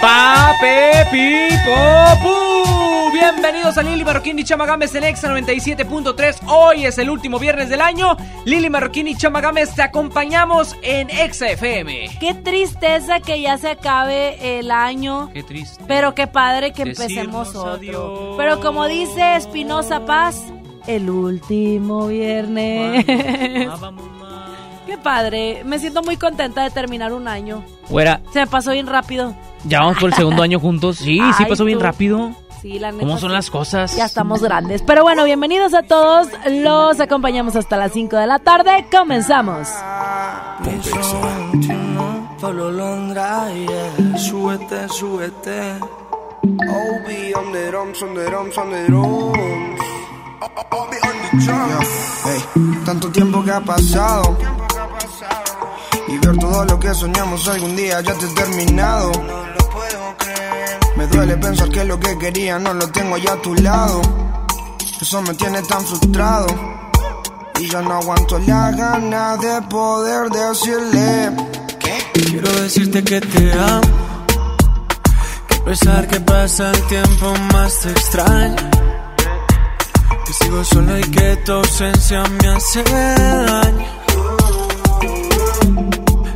Pape Pipo Bienvenidos a Lili Marroquín y Chamagames en Exa 97.3. Hoy es el último viernes del año. Lili Marroquín y Chamagames te acompañamos en Exa FM. Qué tristeza que ya se acabe el año. Qué triste. Pero qué padre que Decirnos empecemos otro. adiós. Pero como dice Espinosa Paz, el último viernes. Vamos. qué padre. Me siento muy contenta de terminar un año. Güera, Se me pasó bien rápido. ya vamos por el segundo año juntos. Sí, sí Ay, pasó bien tú. rápido. Sí, la neta. ¿Cómo son sí. las cosas? Ya estamos grandes. Pero bueno, bienvenidos a todos. Los acompañamos hasta las 5 de la tarde. Comenzamos. Pablo Londra, yeah. Súbete, súbete. Obi on the drums, on the drums, on the drums. Obi on the drums. Hey, tanto tiempo que ha pasado. Y ver todo lo que soñamos algún día ya te he terminado. No lo puedo creer. Me duele pensar que lo que quería no lo tengo ya a tu lado. Eso me tiene tan frustrado. Y ya no aguanto la gana de poder decirle que Quiero decirte que te amo. Que a pesar que pasa el tiempo más te extraño. Que sigo solo y que tu ausencia me hace daño.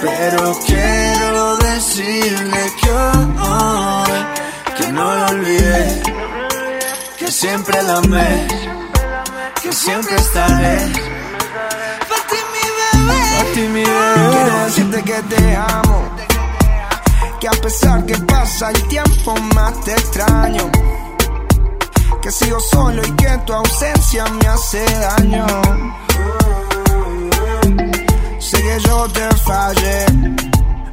Pero quiero decirle que hoy que no lo olvidé, que siempre la amé, que siempre estaré. Para ti mi bebé A ti mi Quiero bebé. decirte que te amo. Que a pesar que pasa el tiempo más te extraño. Que sigo solo y que tu ausencia me hace daño. Sé que yo te fallé,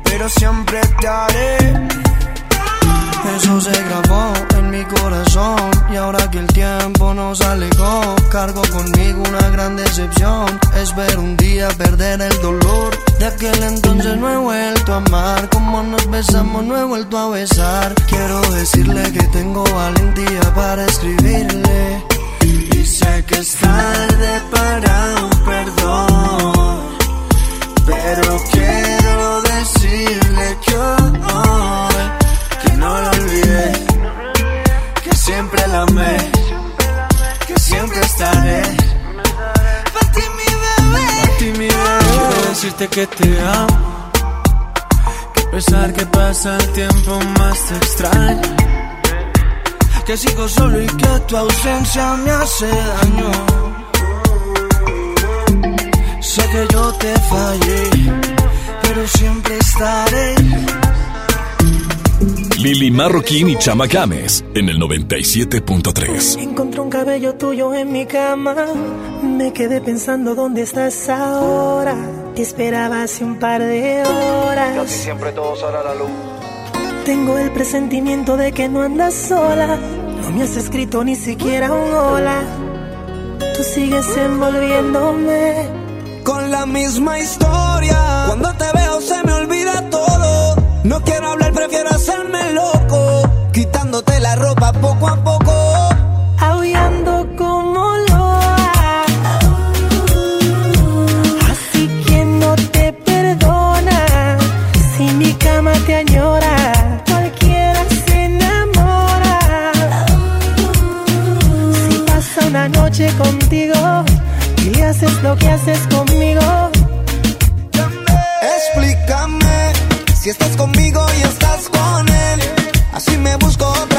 pero siempre te haré. Eso se grabó en mi corazón y ahora que el tiempo nos alejó, cargo conmigo una gran decepción. Espero un día perder el dolor. De aquel entonces no he vuelto a amar, como nos besamos no he vuelto a besar. Quiero decirle que tengo valentía para escribirle. Y sé que es tarde para un perdón, pero quiero decirle que hoy que no lo olvidé, que siempre la amé, que siempre estaré. Para ti mi bebé. A ti mi bebé. Quiero decirte que te amo. Que a pesar que pasa el tiempo más te extraño. Que sigo solo y que tu ausencia me hace daño. Sé que yo te fallé, pero siempre estaré. Lili Marroquín y Chama Games en el 97.3. Encontré un cabello tuyo en mi cama. Me quedé pensando dónde estás ahora. Te esperaba hace un par de horas. siempre todo sale a la luz. Tengo el presentimiento de que no andas sola. No me has escrito ni siquiera un hola. Tú sigues envolviéndome. La misma historia. Cuando te veo se me olvida todo. No quiero hablar, prefiero hacerme loco. Quitándote la ropa poco a poco. lo haces conmigo. Explícame si estás conmigo y estás con él. Así me busco otra.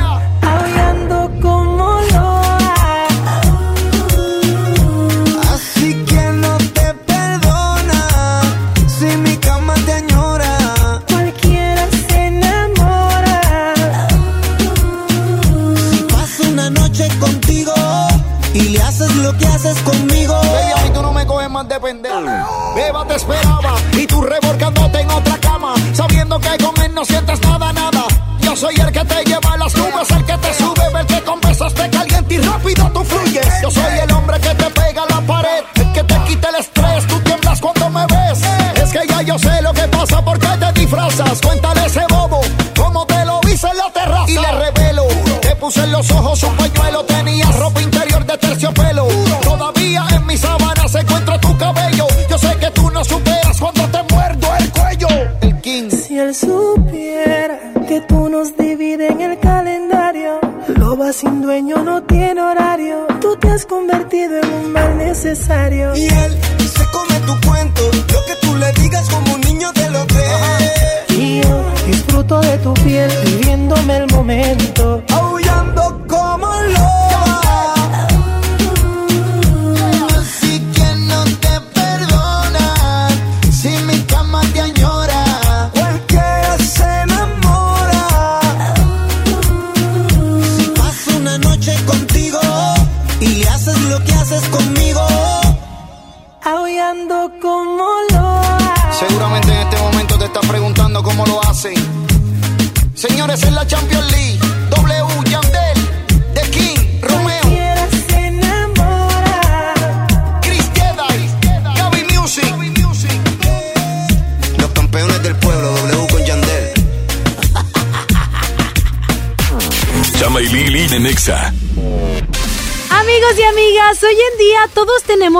Haces conmigo. Baby, a mí tú no me coges más de pendejo. Beba te esperaba y tú revolcándote en otra cama, sabiendo que con él no sientes nada, nada. Yo soy el que te lleva a las nubes, el que te sube, el que con besos te calienta y rápido tú fluyes. Yo soy el hombre que te pega a la pared, el que te quita el estrés, tú tiemblas cuando me ves. Es que ya yo sé lo que pasa porque te disfrazas. Cuéntale ese bobo cómo te lo hice en la terraza. Y le revelo, te puse en los ojos un pañuelo, tenías ropa interior de terciopelo. Supiera que tú nos divides en el calendario, loba sin dueño no tiene horario. Tú te has convertido en un mal necesario. Y él se come tu cuento, lo que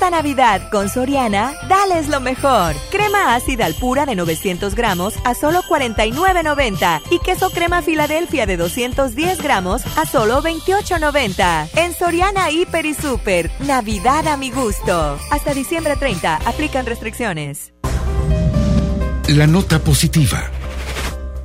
Esta Navidad con Soriana, dales lo mejor. Crema ácida al pura de 900 gramos a solo 49.90 y queso crema Filadelfia de 210 gramos a solo 28.90. En Soriana Hiper y Super, Navidad a mi gusto. Hasta diciembre 30, aplican restricciones. La nota positiva.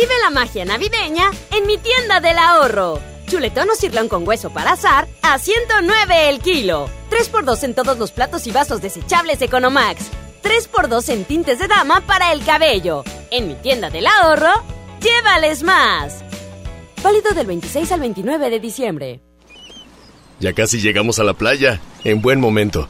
Vive la magia navideña en mi tienda del ahorro. Chuletón o cirlón con hueso para azar a 109 el kilo. 3x2 en todos los platos y vasos desechables Economax. 3x2 en tintes de dama para el cabello. En mi tienda del ahorro, llévales más. Válido del 26 al 29 de diciembre. Ya casi llegamos a la playa. En buen momento.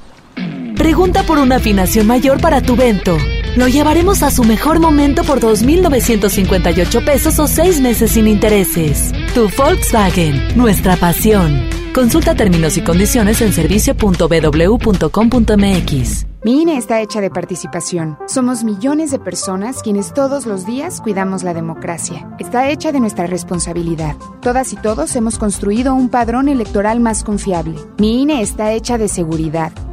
Pregunta por una afinación mayor para tu vento. Lo llevaremos a su mejor momento por 2.958 pesos o 6 meses sin intereses. Tu Volkswagen, nuestra pasión. Consulta términos y condiciones en servicio.bw.com.mx. Mi INE está hecha de participación. Somos millones de personas quienes todos los días cuidamos la democracia. Está hecha de nuestra responsabilidad. Todas y todos hemos construido un padrón electoral más confiable. Mi INE está hecha de seguridad.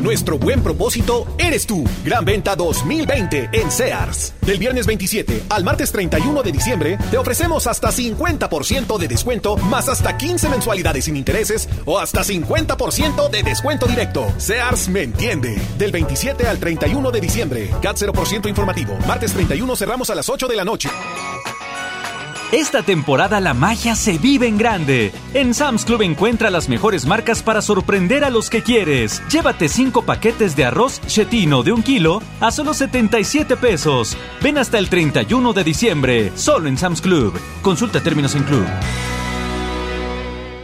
Nuestro buen propósito eres tú. Gran venta 2020 en Sears. Del viernes 27 al martes 31 de diciembre te ofrecemos hasta 50% de descuento más hasta 15 mensualidades sin intereses o hasta 50% de descuento directo. Sears me entiende. Del 27 al 31 de diciembre. CAT 0% informativo. Martes 31 cerramos a las 8 de la noche. Esta temporada la magia se vive en grande. En Sam's Club encuentra las mejores marcas para sorprender a los que quieres. Llévate 5 paquetes de arroz chetino de un kilo a solo 77 pesos. Ven hasta el 31 de diciembre, solo en Sam's Club. Consulta términos en club.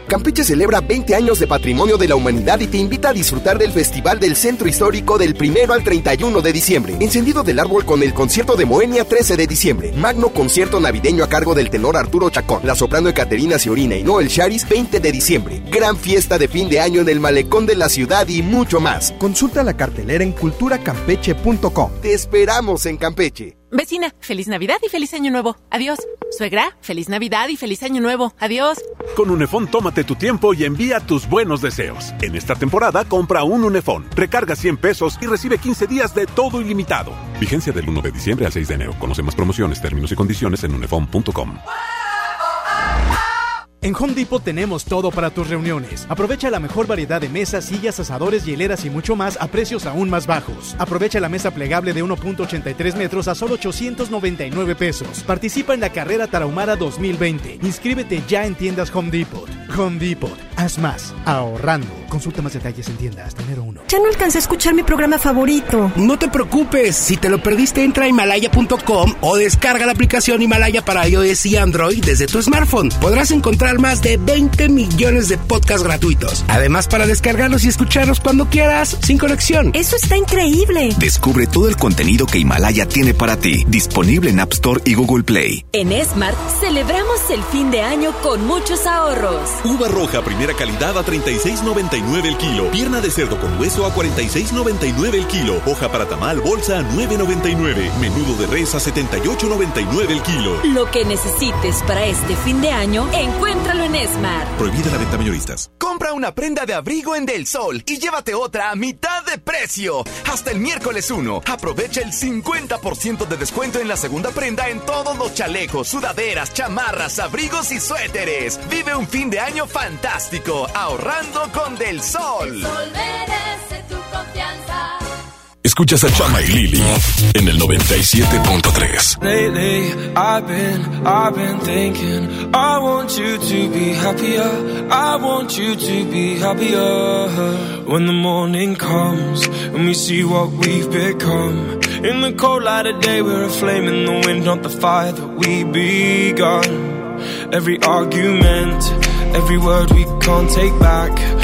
Campeche celebra 20 años de patrimonio de la humanidad y te invita a disfrutar del Festival del Centro Histórico del 1 al 31 de diciembre. Encendido del árbol con el concierto de Moenia 13 de diciembre. Magno concierto navideño a cargo del tenor Arturo Chacón, la soprano Caterina Ciorina y Noel Charis 20 de diciembre. Gran fiesta de fin de año en el malecón de la ciudad y mucho más. Consulta la cartelera en culturacampeche.com. Te esperamos en Campeche. Vecina, feliz Navidad y feliz Año Nuevo. Adiós. Suegra, feliz Navidad y feliz Año Nuevo. Adiós. Con Unefón tómate tu tiempo y envía tus buenos deseos. En esta temporada compra un Unefón, recarga 100 pesos y recibe 15 días de todo ilimitado. Vigencia del 1 de diciembre al 6 de enero. Conoce más promociones, términos y condiciones en unefón.com. En Home Depot tenemos todo para tus reuniones. Aprovecha la mejor variedad de mesas, sillas, asadores, hieleras y mucho más a precios aún más bajos. Aprovecha la mesa plegable de 1.83 metros a solo 899 pesos. Participa en la carrera Tarahumara 2020. Inscríbete ya en tiendas Home Depot. Home Depot. Haz más. Ahorrando. Consulta más detalles en tiendas. Enero 1. Ya no alcancé a escuchar mi programa favorito. No te preocupes. Si te lo perdiste, entra a himalaya.com o descarga la aplicación Himalaya para iOS y Android desde tu smartphone. Podrás encontrar más de 20 millones de podcasts gratuitos. Además, para descargarlos y escucharlos cuando quieras, sin conexión. Eso está increíble. Descubre todo el contenido que Himalaya tiene para ti. Disponible en App Store y Google Play. En Smart celebramos el fin de año con muchos ahorros. Uva roja primera calidad a 36.99 el kilo. Pierna de cerdo con hueso a 46.99 el kilo. Hoja para tamal bolsa a 9.99. Menudo de res a 78.99 el kilo. Lo que necesites para este fin de año, encuéntralo en Smart. Prohibida la venta mayoristas. Compra una prenda de abrigo en Del Sol y llévate otra a mitad de precio. Hasta el miércoles 1. Aprovecha el 50% de descuento en la segunda prenda en todos los chalecos, sudaderas, chamarras, abrigos y suéteres. Vive un fin de año fantástico ahorrando con Del Sol. El sol merece tu confianza. Escuchas a Chama y Lili en el 97.3. Lately, I've been, I've been thinking, I want you to be happier. I want you to be happier. When the morning comes and we see what we've become. In the cold light of day, we're a flame in the wind, not the fire that we begun. Every argument, every word we can't take back.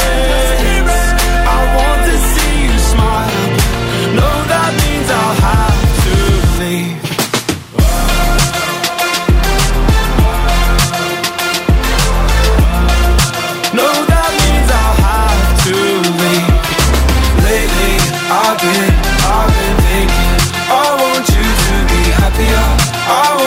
I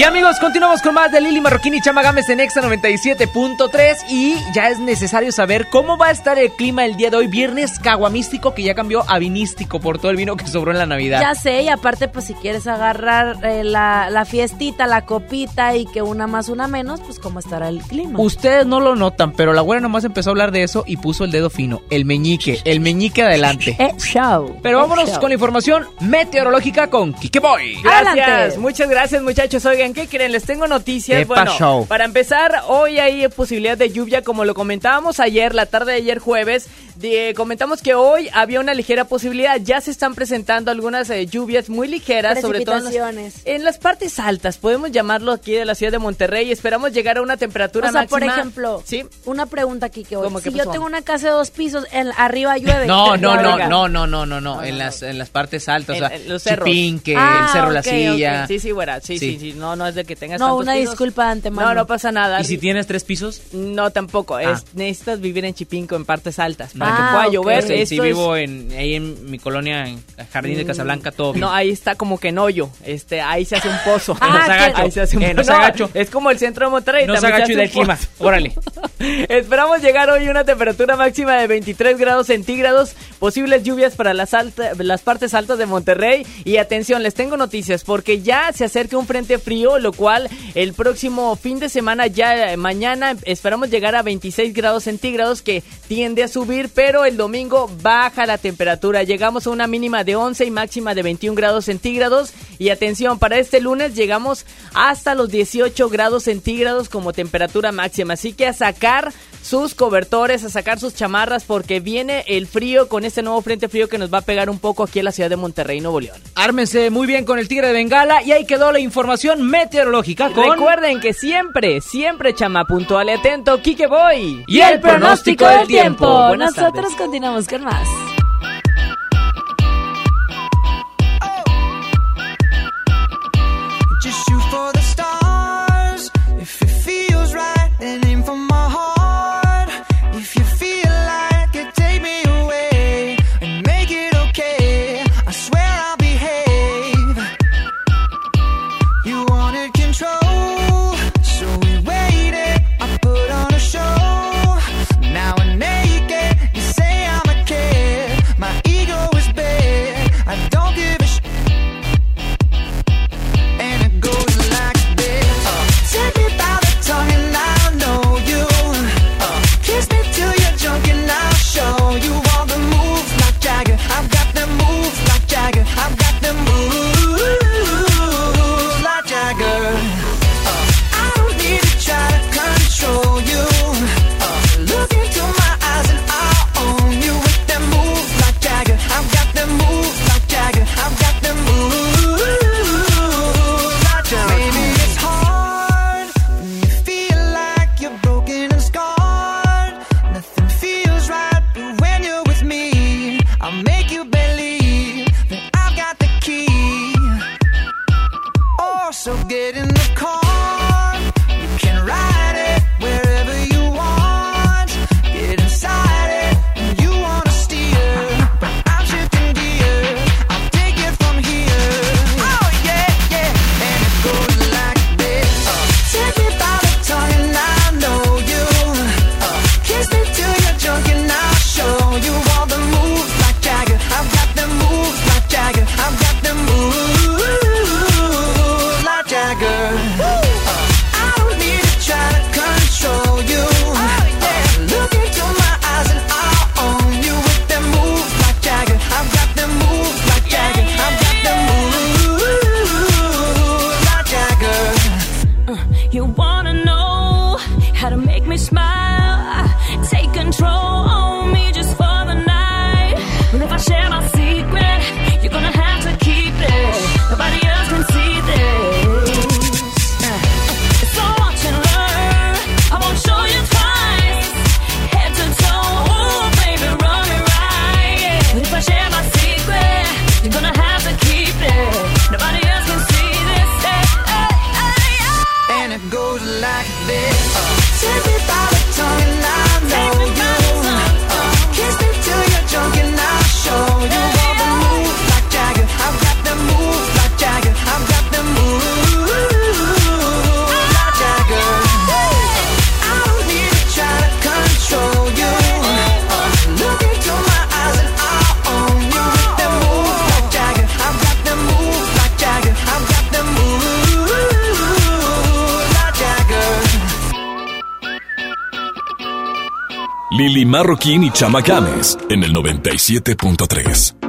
Y amigos, continuamos con más de Lili Marroquín y Chama Gámez en Exa 97.3 y ya es necesario saber cómo va a estar el clima el día de hoy, viernes caguamístico que ya cambió a vinístico por todo el vino que sobró en la Navidad. Ya sé, y aparte, pues si quieres agarrar eh, la, la fiestita, la copita y que una más, una menos, pues cómo estará el clima. Ustedes no lo notan, pero la güera nomás empezó a hablar de eso y puso el dedo fino, el meñique, el meñique adelante. Eh, show. Pero Eh, vámonos show. con la información meteorológica con Kike Boy. Gracias, Adelante. muchas gracias muchachos. Oigan, ¿qué creen? Les tengo noticias. ¿Qué bueno, pasó? para empezar, hoy hay posibilidad de lluvia, como lo comentábamos ayer, la tarde de ayer jueves. de- comentamos que hoy había una ligera posibilidad. Ya se están presentando algunas eh, lluvias muy ligeras, sobre todo en las, Precipitaciones. en las partes altas. Podemos llamarlo aquí de la ciudad de Monterrey. Esperamos llegar a una temperatura O sea, por ejemplo, ¿Sí? una pregunta aquí que hoy. ¿Cómo Si yo tengo una casa de dos pisos, en, arriba llueve. No, no, no, no, no, no, no, no, en las en las partes altas, En- o sea, en los cerros. Chipinque, Ah, el cerro La ok, Silla. Sí, sí, güera. Sí, sí, Sí. sí. No, no es de que tengas No, tantos una pisos. disculpa de antemano. No, no pasa nada. ¿Y si tienes tres pisos? No, tampoco. Ah. Es, necesitas vivir en Chipinco, en partes altas, para Ah, que pueda llover. Sí, es- vivo en, ahí en mi colonia, en el Jardín de Mm, Casablanca, todo bien. No, ahí está como que en hoyo. Este, ahí se hace un pozo. Ah, no se agacho. Ahí se hace un Eh, No. Es como el centro de Monterrey. no se también agacho y del clima. Órale. Esperamos llegar hoy a una temperatura máxima de 23 grados centígrados, posibles lluvias para las, alta- las partes altas de Monterrey. Y atención, les tengo noticias porque ya se acerca un frente frío, lo cual el próximo fin de semana, ya eh, mañana, esperamos llegar a 26 grados centígrados que tiende a subir, pero el domingo baja la temperatura. Llegamos a una mínima de 11 y máxima de 21 grados centígrados. Y atención, para este lunes llegamos hasta los 18 grados centígrados como temperatura máxima. Así que a sacar sus cobertores, a sacar sus chamarras porque viene el frío con este nuevo frente frío que nos va a pegar un poco aquí en la ciudad de Monterrey, Nuevo León. Ármense muy bien con el Tigre de Bengala y ahí quedó la información meteorológica con... Recuerden que siempre, siempre chama puntual y atento, Kike Boy. Y el pronóstico del tiempo. Buenas Nosotros tardes. continuamos con más. Marroquín y Chama Games en el 97.3.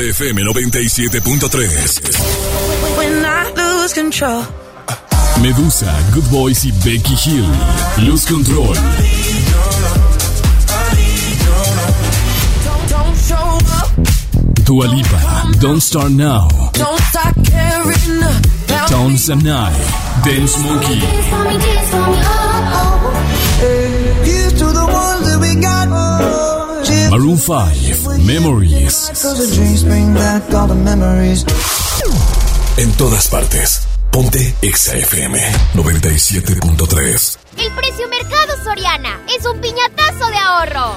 XFM 97.3. Medusa, Good Boys y Becky Hill. Luz Control. Dualipa, Don't Start Now. Tones and I, Dance Monkey. Used to the ones that we got. Maroon 5, Memories. En todas partes. Ponte XFM 97.3. El precio mercado Soriana es un piñatazo de ahorro.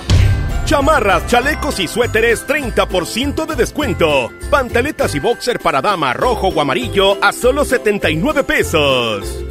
Chamarras, chalecos y suéteres 30% de descuento. Pantaletas y boxer para dama rojo o amarillo a solo 79 pesos.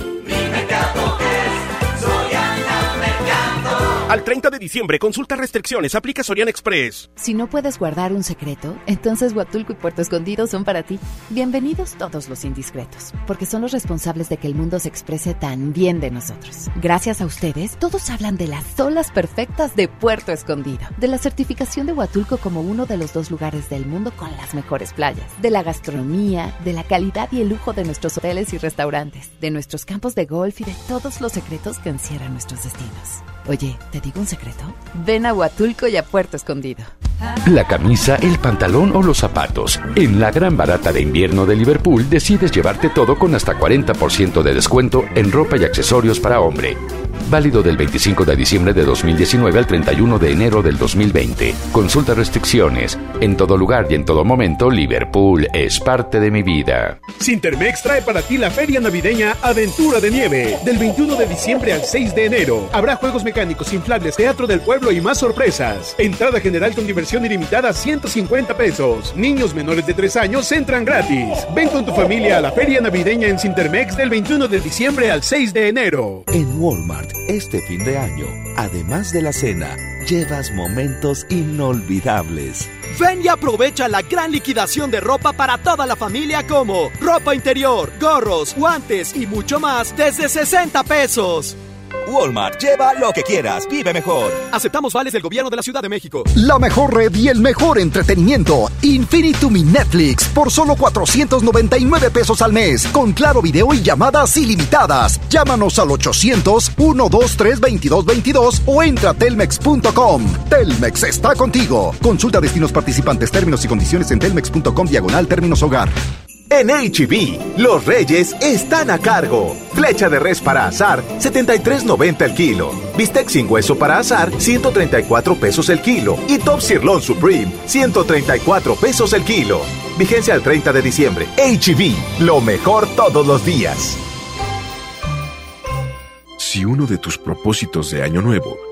Al 30 de diciembre, consulta restricciones, aplica Sorian Express. Si no puedes guardar un secreto, entonces Huatulco y Puerto Escondido son para ti. Bienvenidos todos los indiscretos, porque son los responsables de que el mundo se exprese tan bien de nosotros. Gracias a ustedes, todos hablan de las olas perfectas de Puerto Escondido, de la certificación de Huatulco como uno de los dos lugares del mundo con las mejores playas, de la gastronomía, de la calidad y el lujo de nuestros hoteles y restaurantes, de nuestros campos de golf y de todos los secretos que encierran nuestros destinos. Oye, ¿te digo un secreto? Ven a Huatulco y a Puerto Escondido. La camisa, el pantalón o los zapatos. En la gran barata de invierno de Liverpool decides llevarte todo con hasta 40% de descuento en ropa y accesorios para hombre. Válido del 25 de diciembre de 2019 al 31 de enero del 2020. Consulta restricciones. En todo lugar y en todo momento, Liverpool es parte de mi vida. Sintermex trae para ti la feria navideña Aventura de Nieve. Del 21 de diciembre al 6 de enero. Habrá juegos mecánicos, inflables, teatro del pueblo y más sorpresas. Entrada general con diversión ilimitada 150 pesos. Niños menores de 3 años entran gratis. Ven con tu familia a la feria navideña en Sintermex del 21 de diciembre al 6 de enero. En Walmart, este fin de año, además de la cena, llevas momentos inolvidables. Ven y aprovecha la gran liquidación de ropa para toda la familia como ropa interior, gorros, guantes y mucho más desde 60 pesos. Walmart, lleva lo que quieras, vive mejor. Aceptamos vales del gobierno de la Ciudad de México. La mejor red y el mejor entretenimiento. Infinitum mi Netflix por solo 499 pesos al mes. Con claro video y llamadas ilimitadas. Llámanos al 800-123-2222 o entra a telmex.com. Telmex está contigo. Consulta destinos participantes, términos y condiciones en telmex.com diagonal términos hogar. En HB, los reyes están a cargo. Flecha de res para azar, 73.90 el kilo. Bistec sin hueso para azar, 134 pesos el kilo. Y Top Sirloin Supreme, 134 pesos el kilo. Vigencia al 30 de diciembre. HB, lo mejor todos los días. Si uno de tus propósitos de Año Nuevo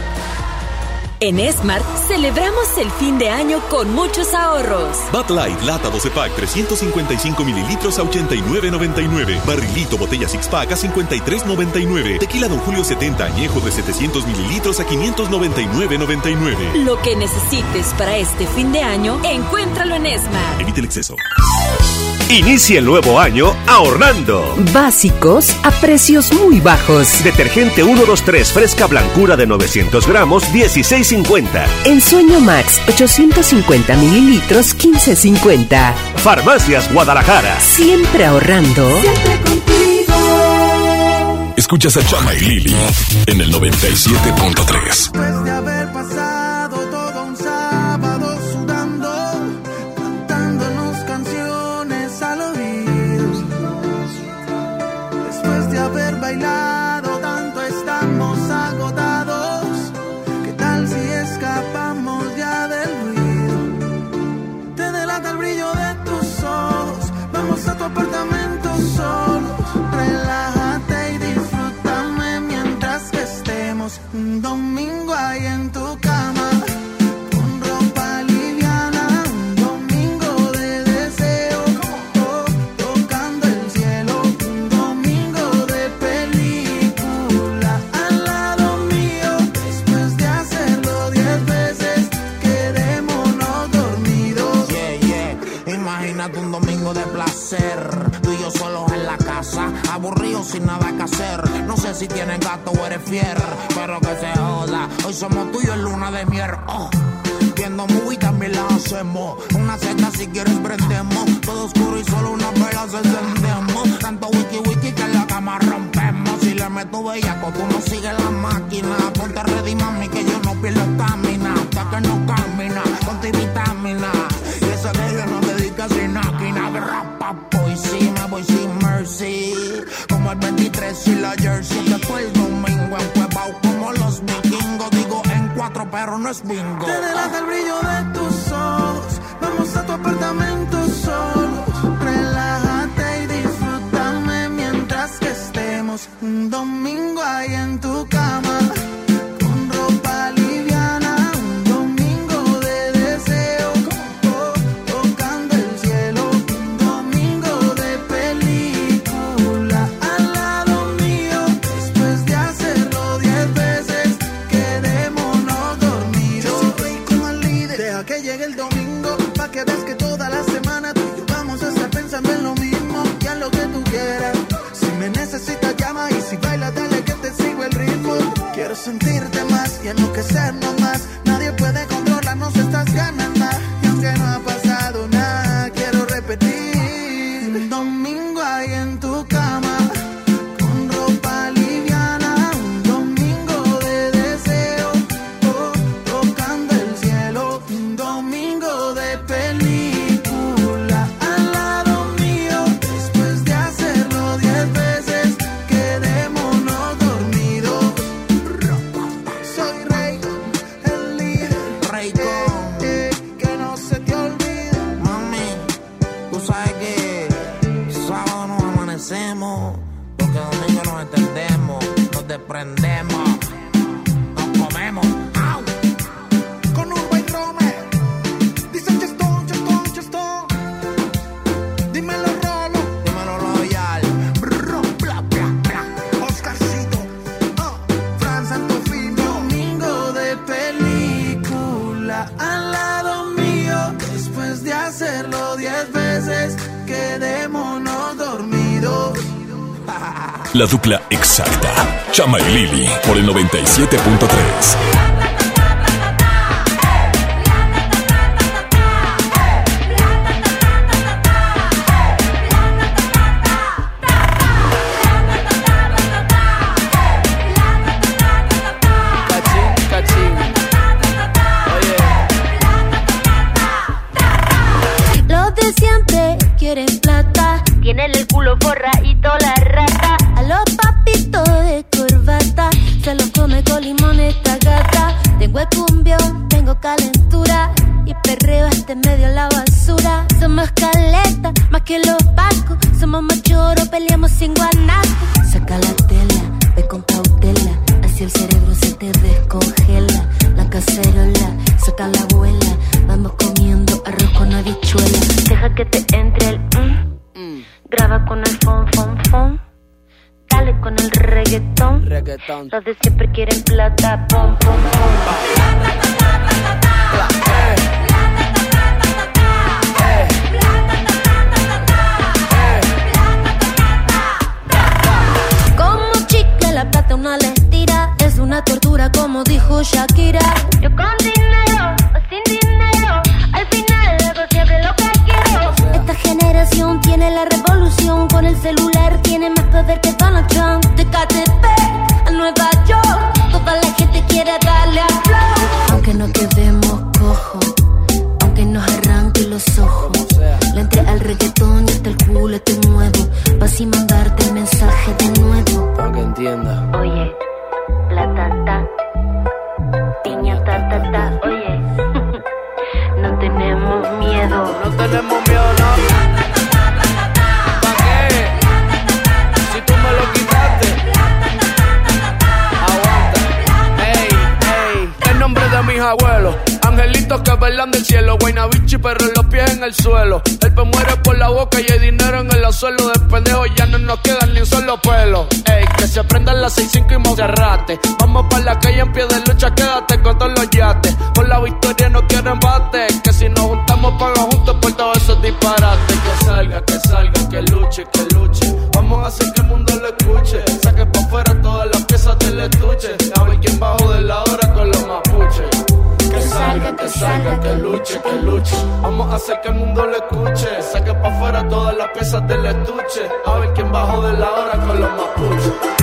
En Smart celebramos el fin de año con muchos ahorros. Bud Light, lata 12 pack, 355 mililitros a 89.99. Barrilito, botella six pack a 53.99. Tequila Don Julio 70 añejo de 700 mililitros a 599.99. Lo que necesites para este fin de año, encuéntralo en Smart. Evite el exceso. Inicia el nuevo año ahorrando. Básicos a precios muy bajos. Detergente 123 fresca blancura de 900 gramos 16.50. En Sueño Max, 850 mililitros, 15.50. Farmacias Guadalajara. Siempre ahorrando. Escuchas a Chama y Lili en el 97.3. Imagínate un domingo de placer, tú y yo solos en la casa, aburridos sin nada que hacer. No sé si tienes gato o eres fier, pero que se joda. Hoy somos tuyos en luna de miel. Oh. Viendo movie también la hacemos. Una seta si quieres prendemos. Todo oscuro y solo una vela se encendemos. Tanto wiki wiki que en la cama rompemos. Si le meto bellaco, tú no sigues la máquina. Ponte ready, mami, que yo no pierdo estamina. Hasta que no camina, con vitamina. Y eso que yo no Voy sí, me voy sin mercy. Como el 23 y la jersey. Después el domingo en Cuevao como los vikingos. Digo en cuatro, pero no es bingo. Te delata el brillo de tus ojos. Vamos a tu apartamento solos. Relájate y disfrútame mientras que estemos un domingo ahí en tu cama. Sentirte más y enloquecernos Chama y Lili por el 97.3. con el fon, fon, fon. Dale con el reggaetón. Reggaetón. Los de siempre quieren plata, pom, pom, pom. Como chicle la plata una les tira Es una tortura como dijo Shakira Yo con dinero o sin dinero Al final hago siempre lo que quiero Esta generación tiene la el celular tiene más poder que Donald Trump. De el suelo. El pe muere por la boca y hay dinero en el suelo. De pendejo ya no nos quedan ni un solo pelo. Ey, que se aprendan las 6-5 y Monserrate. Vamos para la calle en pie de lucha, quédate con todos los yates. Por la victoria no quiero embate. Que si nos juntamos, pagan juntos por todos esos disparates. Que salga, que salga, que luche, que luche. Vamos a hacer que el mundo lo salga, que luche, que luche. Vamos a hacer que el mundo lo escuche. Saca pa' afuera todas las piezas del estuche. A ver quién bajó de la hora con los mapuches.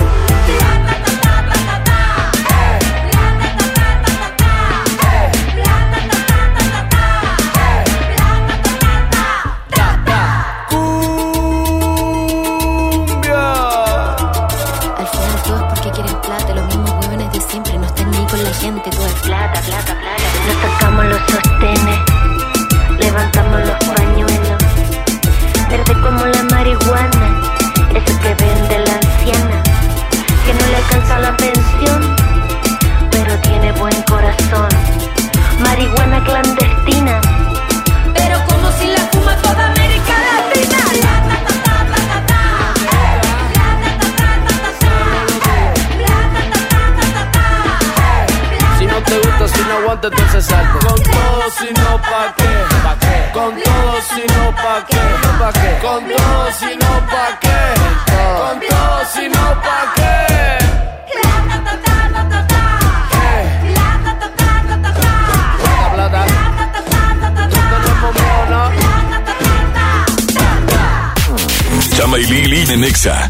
Con todo, si no, pa' qué. Con todo, si no, pa' qué. Chama y Lili de Nexa.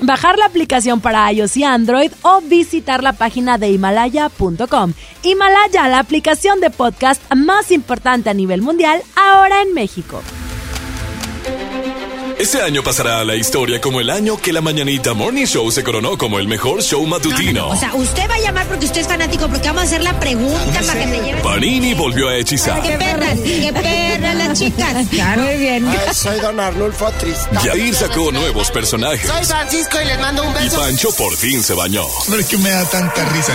bajar la aplicación para iOS y Android o visitar la página de himalaya.com. Himalaya, la aplicación de podcast más importante a nivel mundial, ahora en México. Este año pasará a la historia como el año que la Mañanita Morning Show se coronó como el mejor show matutino. O sea, usted va a llamar porque usted es fanático, porque vamos a hacer la pregunta para que te lleve. Panini volvió a hechizar. ¡Qué perras! ¡Qué perras las chicas! Muy bien. soy Don Arnulfo Tristán. Yair sacó nuevos personajes. Soy Francisco y les mando un Y beso. Pancho por fin se bañó. No es que me da tanta risa.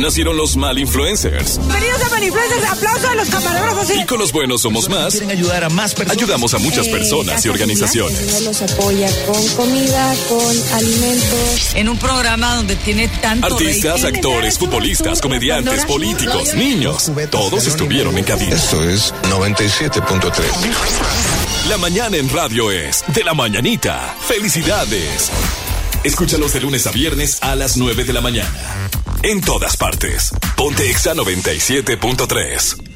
Nacieron los mal influencers. Bienvenidos a Manifluencers, aplauso a los camarógrafos. Y con los buenos somos más. Quieren ayudar a más personas. Ayudamos a muchas personas y organizaciones. Los apoya con comida, con alimentos. En un programa donde tiene tanto Artistas, rating. actores, futbolistas, comediantes, políticos, niños. Todos estuvieron en cabina. Esto es 97.3. La mañana en radio es de la mañanita. ¡Felicidades! Escúchalos de lunes a viernes a las 9 de la mañana. En todas partes. Ponte Exa 97.3.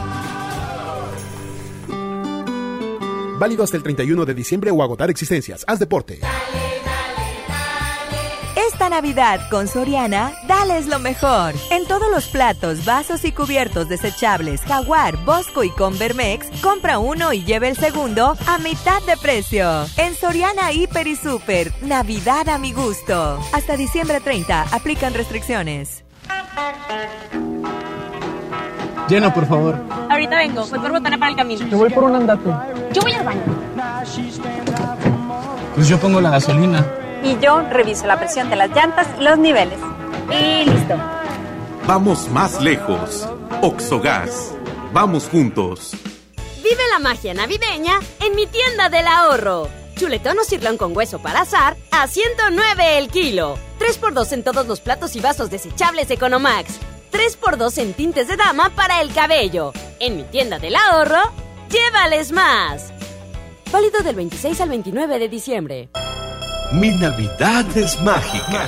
Válido hasta el 31 de diciembre o agotar existencias. Haz deporte. Esta Navidad con Soriana, dales lo mejor. En todos los platos, vasos y cubiertos desechables Jaguar, Bosco y Convermex, compra uno y lleve el segundo a mitad de precio. En Soriana Hiper y Super, Navidad a mi gusto. Hasta diciembre 30, aplican restricciones. Llena, por favor. Ahorita vengo, voy por botana para el camino. Yo voy por un andate. Yo voy al baño. Pues yo pongo la gasolina. Y yo reviso la presión de las llantas y los niveles. Y listo. Vamos más lejos. Oxogas. Vamos juntos. Vive la magia navideña en mi tienda del ahorro. Chuletón o cirlón con hueso para azar a 109 el kilo. 3x2 en todos los platos y vasos desechables Economax. 3x2 en tintes de dama para el cabello. En mi tienda del ahorro, llévales más. Válido del 26 al 29 de diciembre. Mi Navidad es mágica.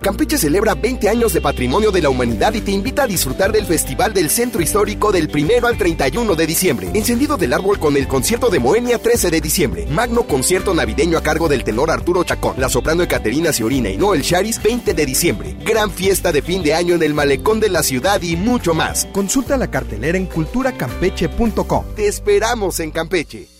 Campeche celebra 20 años de patrimonio de la humanidad y te invita a disfrutar del Festival del Centro Histórico del 1 al 31 de diciembre. Encendido del árbol con el concierto de Moenia 13 de diciembre. Magno concierto navideño a cargo del tenor Arturo Chacón. La soprano Ecaterina Ciorina y Noel Charis 20 de diciembre. Gran fiesta de fin de año en el malecón de la ciudad y mucho más. Consulta la cartelera en culturacampeche.com. Te esperamos en Campeche.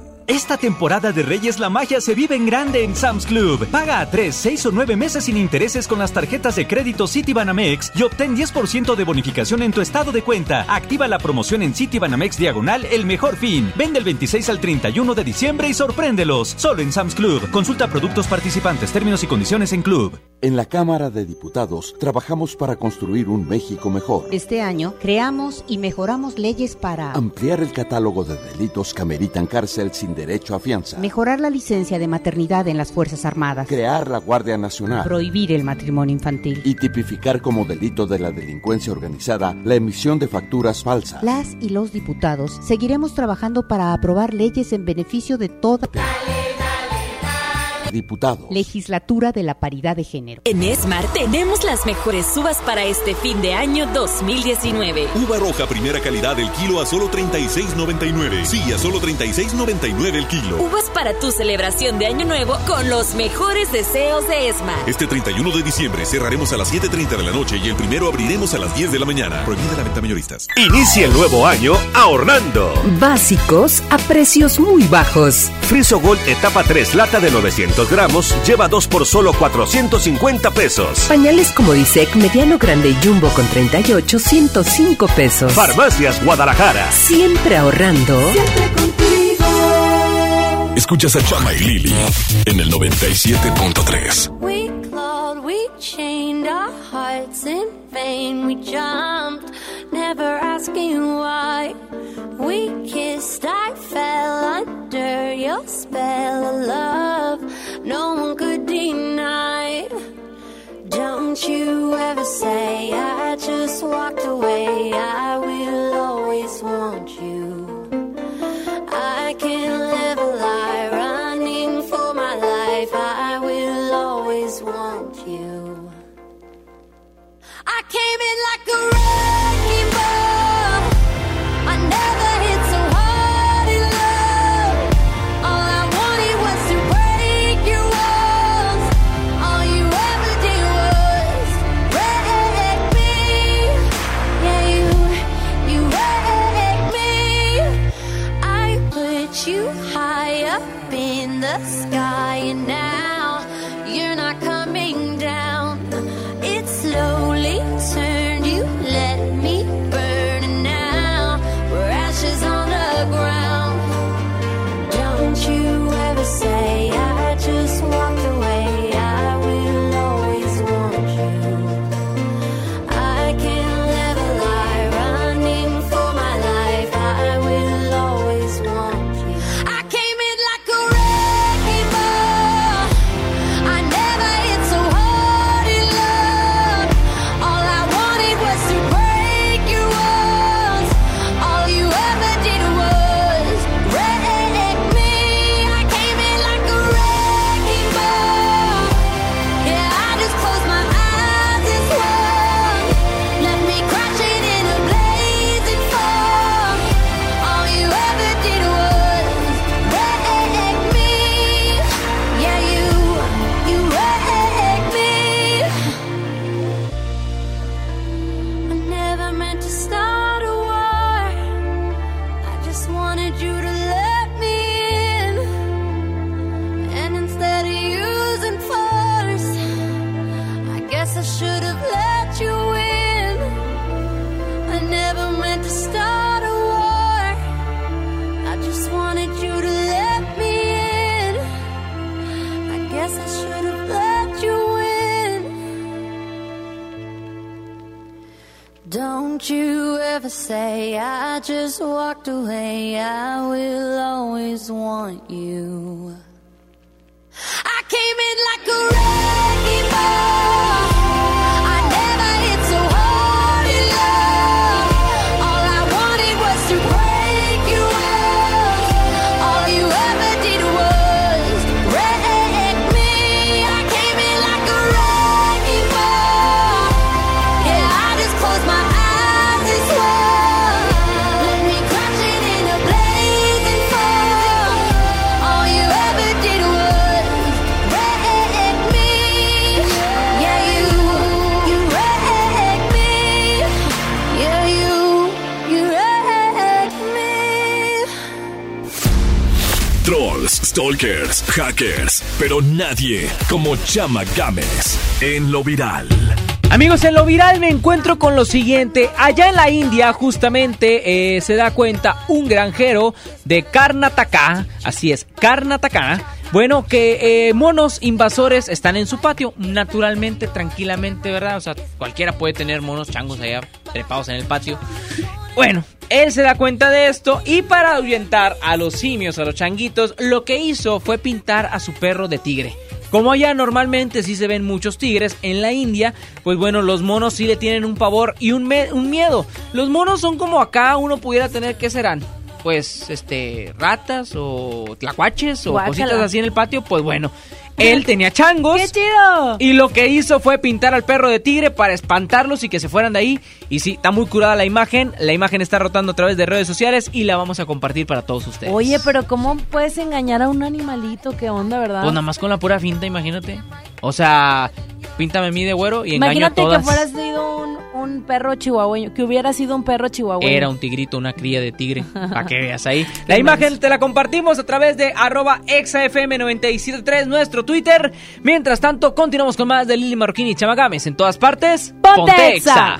Esta temporada de Reyes la magia se vive en grande en Sam's Club. Paga a 3, 6 o 9 meses sin intereses con las tarjetas de crédito Citibanamex y obtén 10% de bonificación en tu estado de cuenta. Activa la promoción en Citibanamex Diagonal El Mejor Fin. Vende el 26 al 31 de diciembre y sorpréndelos. Solo en Sam's Club. Consulta productos participantes, términos y condiciones en Club. En la Cámara de Diputados trabajamos para construir un México mejor. Este año creamos y mejoramos leyes para ampliar el catálogo de delitos que ameritan cárcel sin derecho a fianza, mejorar la licencia de maternidad en las Fuerzas Armadas, crear la Guardia Nacional, prohibir el matrimonio infantil. Y tipificar como delito de la delincuencia organizada la emisión de facturas falsas. Las y los diputados seguiremos trabajando para aprobar leyes en beneficio de toda diputados. Legislatura de la Paridad de Género. En Esmar tenemos las mejores uvas para este fin de año 2019. Uva roja primera calidad el kilo a solo 36.99. Sí, a solo 36.99 el kilo. Uvas para tu celebración de año nuevo con los mejores deseos de Esmar. Este 31 de diciembre cerraremos a las 7.30 de la noche y el primero abriremos a las 10 de la mañana. Prohibida la venta mayoristas. Inicia el nuevo año ahorrando. Básicos a precios muy bajos. Friso Gold etapa 3 lata de 900 gramos lleva 2 por solo 450 pesos. Pañales como Disec mediano grande y jumbo con 38, 105 pesos. Farmacias Guadalajara. Siempre ahorrando. Siempre contigo. Escuchas a Chama y Lili en el 97.3. We clawed, we chained our hearts in vain. We jumped, never asking why. We kissed, I fell under your spell of love. No one could deny. Don't you ever say I just walked away. I will always want you. I can't live a lie running for my life. I will always want you. I came in like a wrecking pero nadie como Chama Games en lo viral. Amigos, en lo viral me encuentro con lo siguiente. Allá en la India, justamente, eh, se da cuenta un granjero de Karnataka, así es, Karnataka, bueno, que eh, monos invasores están en su patio, naturalmente, tranquilamente, ¿verdad? O sea, cualquiera puede tener monos changos allá trepados en el patio. Bueno, él se da cuenta de esto y para ahuyentar a los simios, a los changuitos, lo que hizo fue pintar a su perro de tigre. Como allá normalmente sí se ven muchos tigres, en la India, pues bueno, los monos sí le tienen un pavor y un, miedo. Los monos son como acá uno pudiera tener, ¿qué serán? Pues, este, ratas o tlacuaches o Guácala. cositas así en el patio, pues bueno. Él tenía changos. ¡Qué chido! Y lo que hizo fue pintar al perro de tigre para espantarlos y que se fueran de ahí. Y sí, está muy curada la imagen. La imagen está rotando a través de redes sociales y la vamos a compartir para todos ustedes. Oye, pero ¿cómo puedes engañar a un animalito? ¿Qué onda, verdad? Pues nada más con la pura finta, imagínate. O sea, píntame a mí de güero y engaño a Imagínate que todas. fuera sido un, un perro chihuahueño, que hubiera sido un perro chihuahueño. Era un tigrito, una cría de tigre. Para que veas ahí. La imagen te la compartimos a través de arroba exafm973, nuestro Twitter. Mientras tanto, continuamos con más de Lili Marroquín y Chamagames en todas partes. ¡Ponte Exa!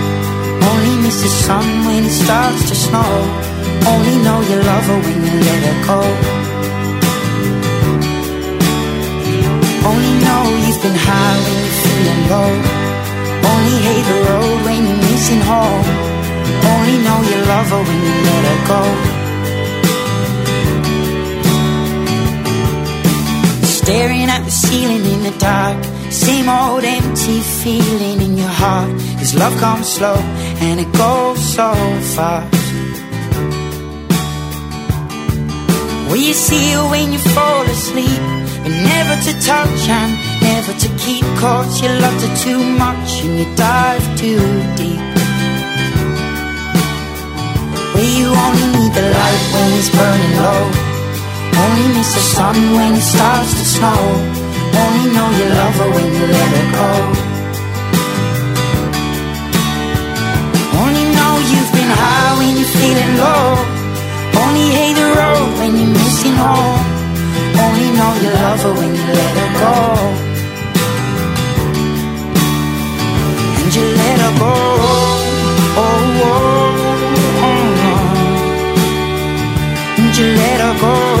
only miss the sun when it starts to snow. Only know you love her when you let her go. Only know you've been high when you're feeling low. Only hate the road when you're missing home. Only know you love her when you let her go. Staring at the ceiling in the dark. Same old empty feeling in your heart. Cause love comes slow and it goes so fast. Will you see you when you fall asleep? But never to touch and never to keep. Cause you loved her too much and you dive too deep. Where you only need the light when it's burning low. Only miss the sun when it starts to snow. Only know you love her when you let her go. Only know you've been high when you're feeling low. Only hate the road when you're missing home. Only know you love her when you let her go. And you let her go. Oh, oh, oh, oh. And you let her go.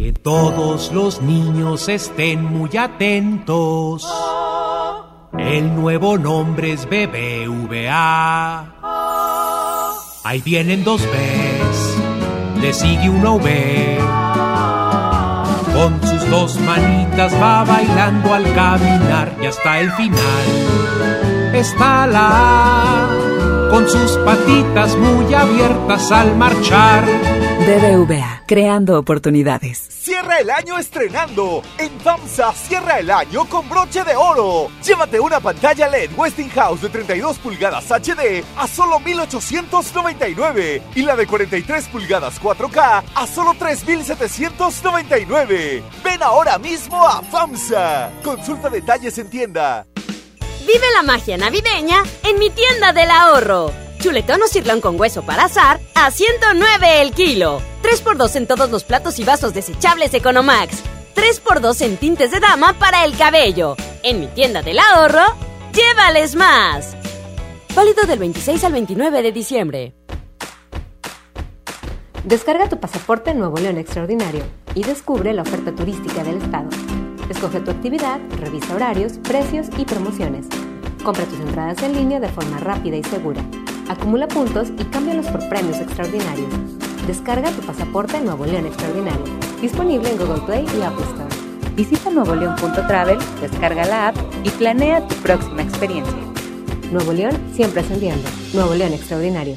Que todos los niños estén muy atentos. El nuevo nombre es BBVA. Ahí vienen dos Bs, le sigue una V. Con sus dos manitas va bailando al caminar y hasta el final está la A, con sus patitas muy abiertas al marchar. BBVA, creando oportunidades. Cierra el año estrenando. En FAMSA cierra el año con broche de oro. Llévate una pantalla LED Westinghouse de 32 pulgadas HD a solo 1899 y la de 43 pulgadas 4K a solo 3799. Ven ahora mismo a FAMSA. Consulta detalles en tienda. Vive la magia navideña en mi tienda del ahorro. Chuletón o cirlón con hueso para azar a 109 el kilo. 3x2 en todos los platos y vasos desechables Economax. 3x2 en tintes de dama para el cabello. En mi tienda del ahorro, llévales más. Válido del 26 al 29 de diciembre. Descarga tu pasaporte Nuevo León Extraordinario y descubre la oferta turística del estado. Escoge tu actividad, revisa horarios, precios y promociones. Compra tus entradas en línea de forma rápida y segura. Acumula puntos y cámbialos por premios extraordinarios. Descarga tu pasaporte Nuevo León Extraordinario. Disponible en Google Play y Apple Store. Visita nuevoleón.travel, descarga la app y planea tu próxima experiencia. Nuevo León siempre ascendiendo. Nuevo León Extraordinario.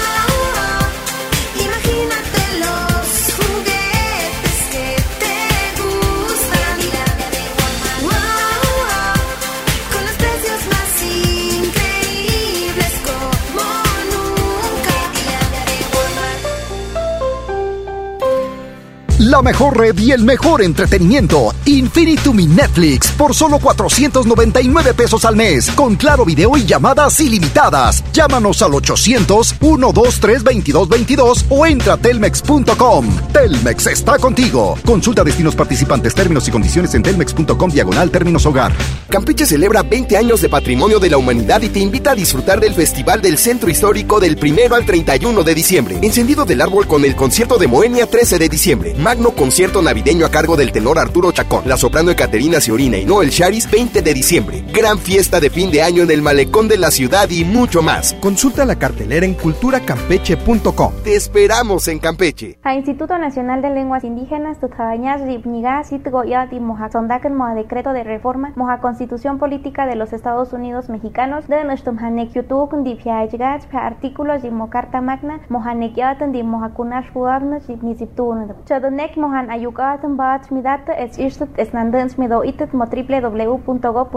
Mejor red y el mejor entretenimiento. Infinitum y Netflix por solo 499 pesos al mes. Con claro video y llamadas ilimitadas. Llámanos al 800-123-2222 o entra a telmex.com. Telmex está contigo. Consulta destinos participantes, términos y condiciones en telmex.com diagonal términos hogar. Campeche celebra 20 años de patrimonio de la humanidad y te invita a disfrutar del Festival del Centro Histórico del 1 al 31 de diciembre. Encendido del árbol con el concierto de Moenia 13 de diciembre. Magno concierto navideño a cargo del tenor Arturo Chacón. La soprano Ecaterina Ciorina y Noel Charis 20 de diciembre. Gran fiesta de fin de año en el malecón de la ciudad y mucho más. Consulta la cartelera en culturacampeche.com. Te esperamos en Campeche. A Instituto Nacional de Lenguas Indígenas, Tutjabañas, Ripniga, Sitgoyat y Moja Sondaken, Moja Decreto de Reforma, Moja Constitución Política de los Estados Unidos Mexicanos, de Nustum Hanek Yutuk, Dipiajgach, Artículos y Mocarta Magna, Moja Nekyatan, Di Moja Kunash Buagnas, Niziptun. Chodonek Mojan Ayukatan Bat Midat, es Irstut, es Nandans Mido Itet, Mo www.go.mx,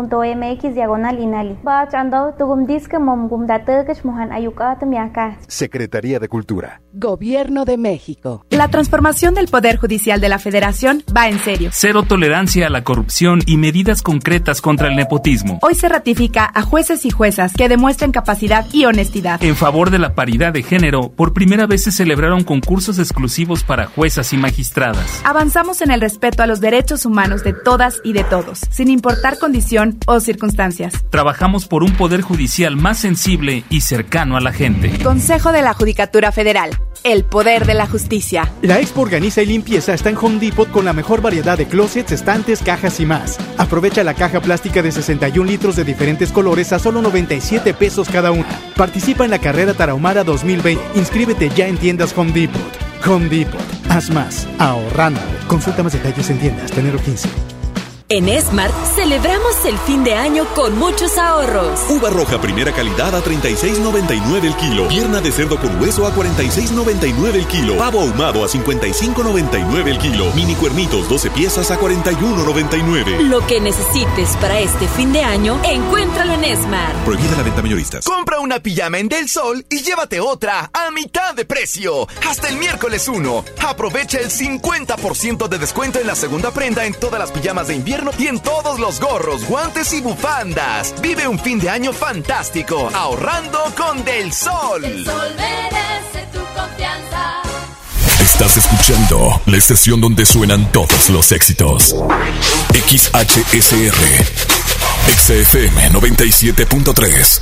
diagonal Inali. Bat Ando, Tugum Disque, Mom Gumdatekesh, Mojan Ayukatan Miaka. Secretaría de Cultura. Gobierno de México. La transformación del Poder Judicial de la Federación va en serio. Cero tolerancia a la corrupción y medidas concretas contra el nepotismo. Hoy se ratifica a jueces y juezas que demuestren capacidad y honestidad. En favor de la paridad de género, por primera vez se celebraron concursos exclusivos para juezas y Avanzamos en el respeto a los derechos humanos de todas y de todos, sin importar condición o circunstancias. Trabajamos por un poder judicial más sensible y cercano a la gente. Consejo de la Judicatura Federal. el poder de la justicia. La Expo Organiza y Limpieza está en Home Depot con la mejor variedad de closets, estantes, cajas y más. Aprovecha la caja plástica de 61 litros de diferentes colores a solo 97 pesos cada una. Participa en la carrera Tarahumara 2020. Inscríbete ya en tiendas Home Depot. Home Depot. Haz más. Ahorrando. Consulta más detalles en tiendas. Tener 15. En Smart celebramos el fin de año con muchos ahorros. Uva roja primera calidad a 36.99 el kilo. Pierna de cerdo con hueso a 46.99 el kilo. Pavo ahumado a 55.99 el kilo. Mini cuernitos 12 piezas a 41.99. Lo que necesites para este fin de año, encuéntralo en Smart. Prohibida la venta mayoristas. Compra una pijama en Del Sol y llévate otra a mitad de precio. Hasta el miércoles 1. Aprovecha el 50% de descuento en la segunda prenda en todas las pijamas de invierno y en todos los gorros, guantes y bufandas. Vive un fin de año fantástico ahorrando con Del Sol. Del Sol merece tu confianza. Estás escuchando la estación donde suenan todos los éxitos. XHSR. XFM 97.3.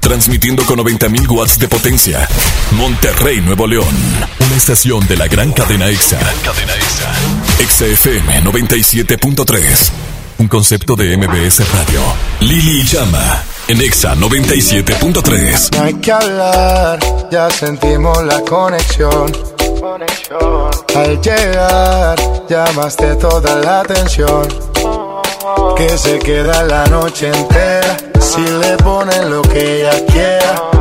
Transmitiendo con 90.000 watts de potencia. Monterrey, Nuevo León. Una estación de la gran cadena EXA. cadena EXA. XFM 97.3. Un concepto de MBS Radio. Lili Llama. En EXA 97.3. No hay que hablar, ya sentimos la conexión. Al llegar, llamaste toda la atención. Que se queda la noche entera si le ponen lo que ella quiera.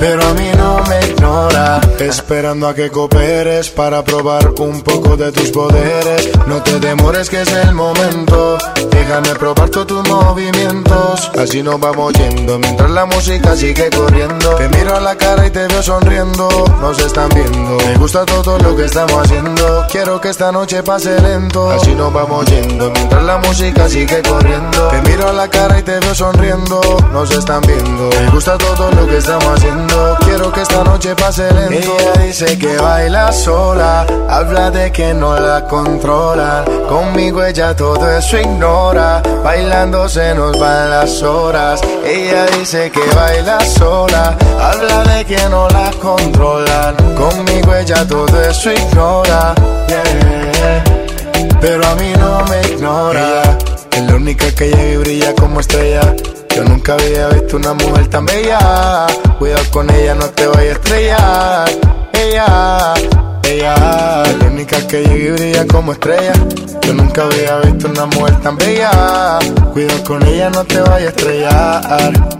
Pero a mí no me ignora. Esperando a que cooperes Para probar un poco de tus poderes. No te demores que es el momento Déjame probar todos tus movimientos. Así nos vamos yendo Mientras la música sigue corriendo. Te miro a la cara y te veo sonriendo. Nos están viendo. Me gusta todo lo que estamos haciendo. Quiero que esta noche pase lento. Así nos vamos yendo Mientras la música sigue corriendo. Te miro a la cara y te veo sonriendo. Nos están viendo. Me gusta todo lo que estamos haciendo. Quiero que esta noche pase lento. Ella dice que baila sola. Habla de que no la controla. Conmigo ella todo eso ignora Bailando se nos van las horas Ella dice que baila sola Habla de que no la controlan Conmigo ella todo eso ignora. Pero a mí no me ignora Ella es la única que llega y brilla como estrella yo nunca había visto una mujer tan bella. Cuidado con ella, no te vayas a estrellar. Ella, ella, es la única que llega y brilla como estrella. Yo nunca había visto una mujer tan bella. Cuidado con ella, no te vayas a estrellar.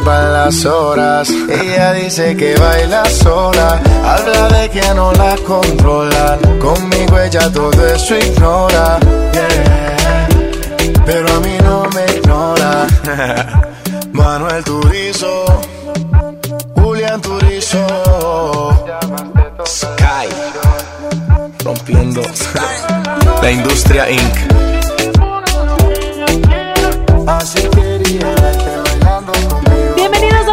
van las horas. Ella dice que baila sola, habla de que no la controlan. Conmigo ella todo eso ignora, yeah. pero a mí no me ignora. Manuel Turizo, Julián Turizo, Sky, rompiendo la industria Inc. Así quería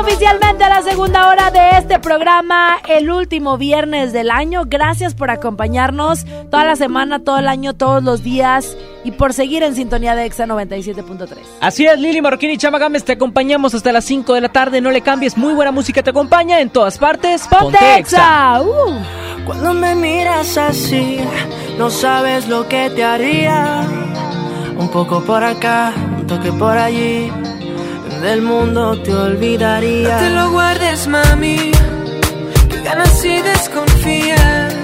oficialmente a la segunda hora de este programa, el último viernes del año. Gracias por acompañarnos toda la semana, todo el año, todos los días y por seguir en sintonía de Exa 97.3. Así es, Lili Marroquín y Chama Gámez, te acompañamos hasta las 5 de la tarde. No le cambies, muy buena música te acompaña en todas partes. ¡Ponte Exa! Uh. Cuando me miras así, no sabes lo que te haría. Un poco por acá, un toque por allí. Del mundo te olvidaría. No te lo guardes, mami. Que ganas y desconfías.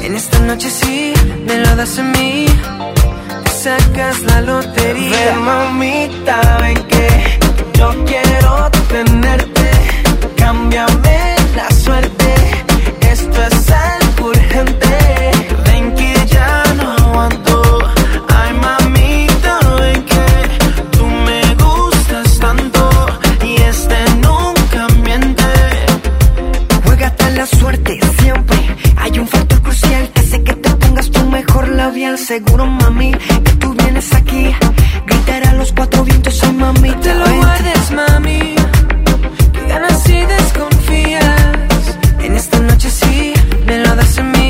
En esta noche sí, me lo das a mí. sacas la lotería. Ven, mamita, ven que yo quiero tenerte. Cámbiame la suerte. Esto es algo urgente. Suerte siempre. Hay un factor crucial que hace que te pongas tu mejor labial. Seguro, mami, que tú vienes aquí. Gritar a los cuatro vientos, ay, mami. Te lo guardes, mami. Que ganas y desconfías. En esta noche sí, me lo das a mí.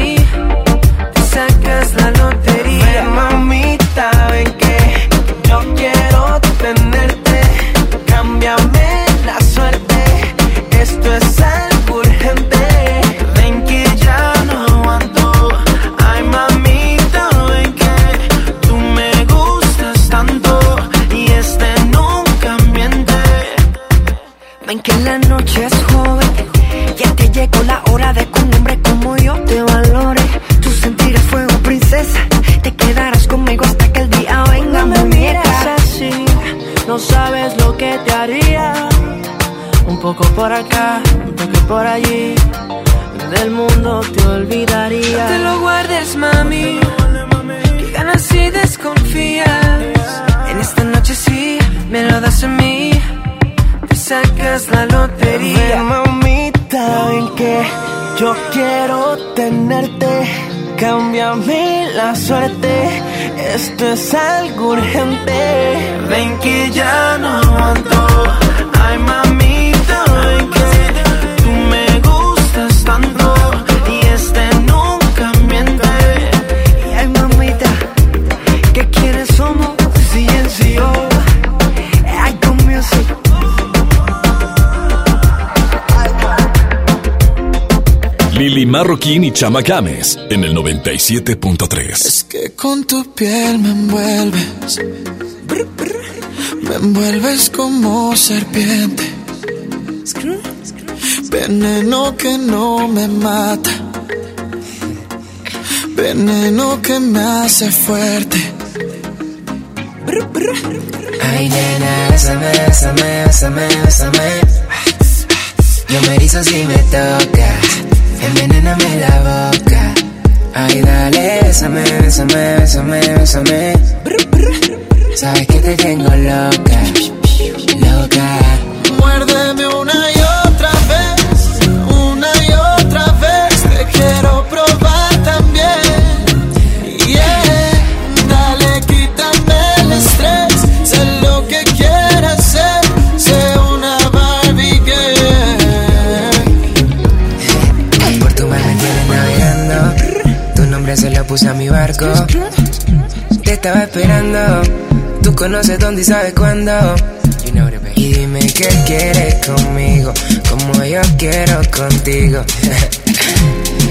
Sacas la lotería. Ven, mamita, ven que yo quiero tenerte. Cámbiame la suerte. Esto es algo urgente. Ven que ya no aguanto. Ay, mamita, Marroquín y Chama Games en el 97.3. que con tu piel me envuelves. Me envuelves como serpiente. Veneno que no me mata. Veneno que me hace fuerte. Ay, nena, bésame, bésame, bésame, bésame. Yo me erizo si me tocas. Envenéname la boca. Ay, dale, bésame, bésame, bésame, bésame. Sabes que te tengo loca, loca. Muérdeme una barco. Te estaba esperando. Tú conoces dónde y sabes cuándo. Y dime qué quieres conmigo, como yo quiero contigo.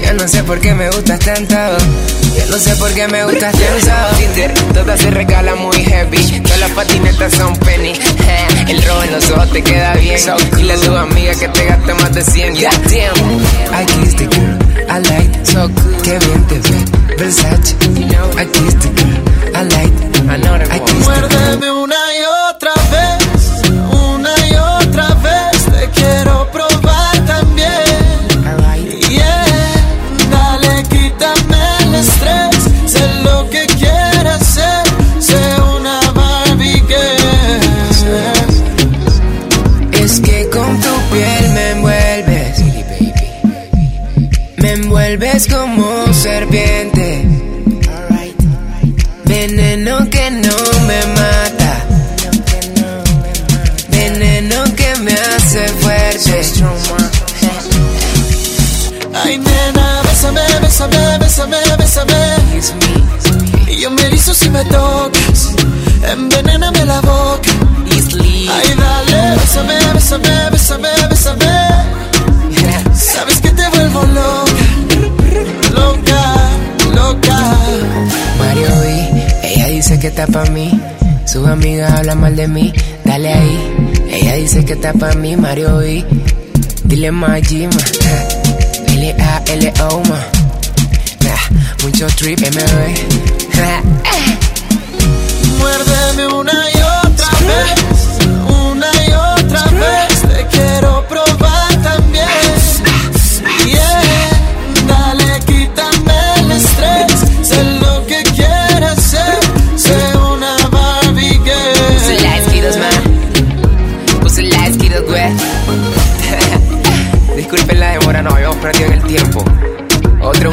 Yo no sé por qué me gustas tanto. Yo no sé por qué me gustas tanto. Tinder, todas se regalan muy heavy. Todas las patinetas son penny. El rojo en los ojos te queda bien. Dile a tu amiga que te gasta más de 100. God damn. I kissed the girl, I like so good. Qué bien te ve, Versace. I kissed the girl, I like I know that I kissed the girl. Muérdeme una y otra vez, bésame, bésame, bésame. Y yo me erizo si me tocas. Envenéname la boca. Ay, dale, bésame, bésame, bésame, bésame. Sabes que te vuelvo loca. Loca, loca. Mario B, ella dice que está pa' mí. Sus amigas hablan mal de mí. Dale ahí. Ella dice que está pa' mí, Mario B. Dile Majima. L-A-L-O, ma. Mucho trip, MB. muérdeme una y otra vez,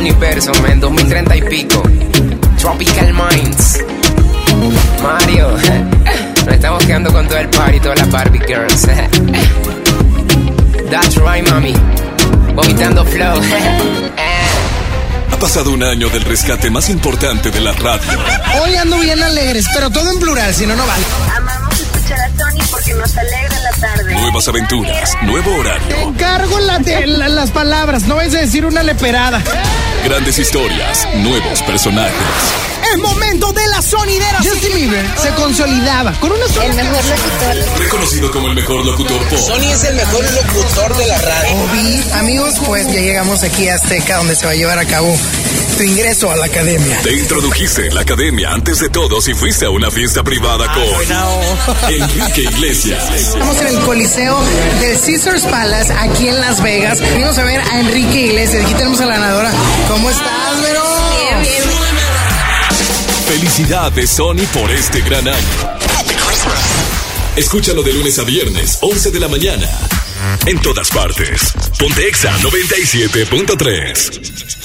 universo, men, 2030 y pico. Tropical Minds. Mario, nos estamos quedando con todo el party, todas las Barbie Girls. That's right, mami. Vomitando flow. Ha pasado un año del rescate más importante de la radio. Hoy ando bien alegres, pero todo en plural, si no, no vale. Tony porque nos alegra la tarde. Nuevas aventuras, nuevo Te horario, encargo la de- la- las palabras, no a decir una leperada. grandes historias, nuevos personajes. Es momento de la sonidera. Justin Bieber se consolidaba con una sola El mejor locutor. Reconocido como el mejor locutor pop. es el mejor locutor de la radio. Obi, amigos, pues ya llegamos aquí a Azteca, donde se va a llevar a cabo tu ingreso a la academia. Te introdujiste en la academia antes de todos y fuiste a una fiesta privada con Enrique Iglesias. Estamos en el Coliseo del Caesars Palace, aquí en Las Vegas. Venimos a ver a Enrique Iglesias. Aquí tenemos a la ganadora. ¿Cómo estás, Vero? Felicidades Sony por este gran año. Escúchalo de lunes a viernes, 11 de la mañana. En todas partes. Ponte Exa 97.3.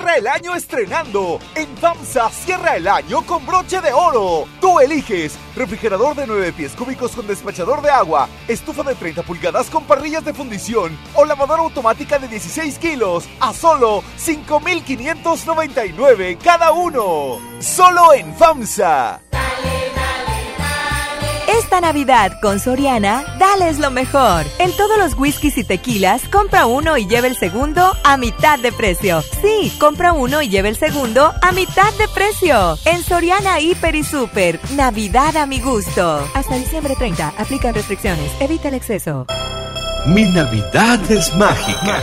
Cierra el año estrenando. En FAMSA cierra el año con broche de oro. Tú eliges refrigerador de 9 pies cúbicos con despachador de agua, estufa de 30 pulgadas con parrillas de fundición o lavadora automática de 16 kilos a solo 5,599 cada uno. Solo en FAMSA. Esta Navidad con Soriana, dales lo mejor. En todos los whiskies y tequilas, compra uno y lleva el segundo a mitad de precio. Sí, compra uno y lleva el segundo a mitad de precio. En Soriana Hiper y Super, Navidad a mi gusto. Hasta diciembre 30, aplican restricciones, evita el exceso. Mi Navidad es mágica.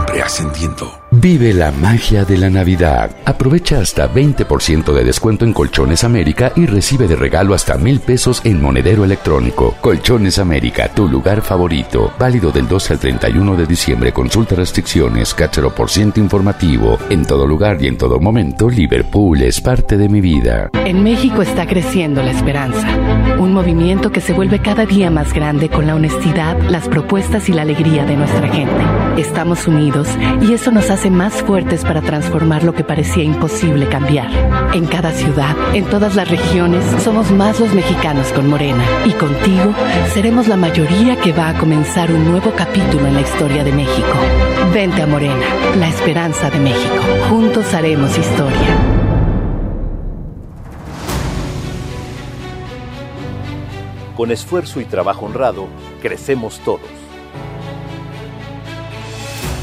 Ascendiendo. Vive la magia de la Navidad. Aprovecha hasta 20% de descuento en Colchones América y recibe de regalo hasta mil pesos en monedero electrónico. Colchones América, tu lugar favorito. Válido del 12 al 31 de diciembre. Consulta restricciones, cáchero por ciento informativo. En todo lugar y en todo momento, Liverpool es parte de mi vida. En México está creciendo la esperanza, un movimiento que se vuelve cada día más grande con la honestidad, las propuestas y la alegría de nuestra gente. Estamos unidos y eso nos hace más fuertes para transformar lo que parecía imposible cambiar. En cada ciudad, en todas las regiones, somos más los mexicanos con Morena y contigo seremos la mayoría que va a comenzar un nuevo capítulo en la historia de México. Vente a Morena, la esperanza de México. Juntos haremos historia. Con esfuerzo y trabajo honrado, crecemos todos.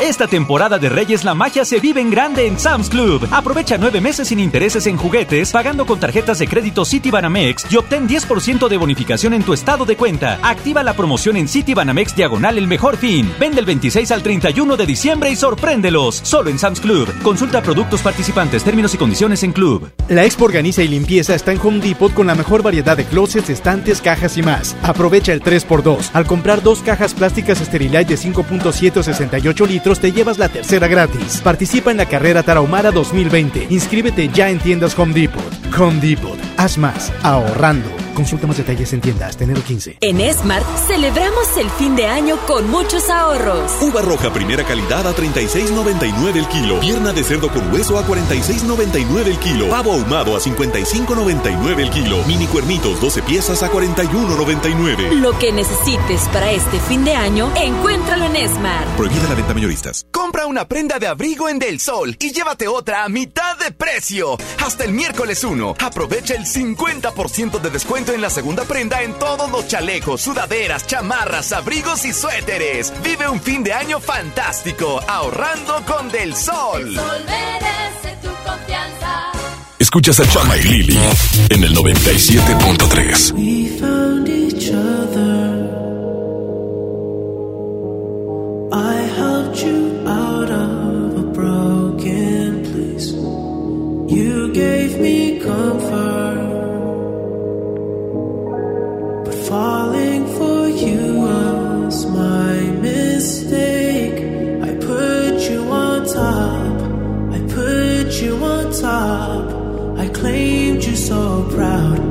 Esta temporada de Reyes la magia se vive en grande en Sam's Club. Aprovecha nueve meses sin intereses en juguetes, pagando con tarjetas de crédito Citibanamex y obtén 10% de bonificación en tu estado de cuenta. Activa la promoción en Citibanamex Diagonal El Mejor Fin. Vende el 26 al 31 de diciembre y sorpréndelos. Solo en Sam's Club. Consulta productos participantes, términos y condiciones en Club. La Expo Organiza y Limpieza está en Home Depot con la mejor variedad de closets, estantes, cajas y más. Aprovecha el 3x2. Al comprar dos cajas plásticas Sterilite de 5.7 68 te llevas la tercera gratis. Participa en la carrera Tarahumara 2020. Inscríbete ya en tiendas Home Depot. Home Depot. Haz más. Ahorrando. Consulta más detalles en tiendas. Enero 15. En Smart celebramos el fin de año con muchos ahorros. Uva roja primera calidad a 36.99 el kilo. Pierna de cerdo con hueso a 46.99 el kilo. Pavo ahumado a 55.99 el kilo. Mini cuernitos 12 piezas a 41.99. Lo que necesites para este fin de año, encuéntralo en Smart. Prohibida la venta mayoristas. Compra una prenda de abrigo en Del Sol y llévate otra a mitad de precio. Hasta el miércoles 1. Aprovecha el 50% de descuento en la segunda prenda en todos los chalecos, sudaderas, chamarras, abrigos y suéteres. Vive un fin de año fantástico, ahorrando con Del Sol. El sol merece tu confianza. Escuchas a Chama y Lili en el 97.3. We found each other. I helped you out of a broken place. You gave me comfort. Falling for you was my mistake. I put you on top. I put you on top. I claimed you so proud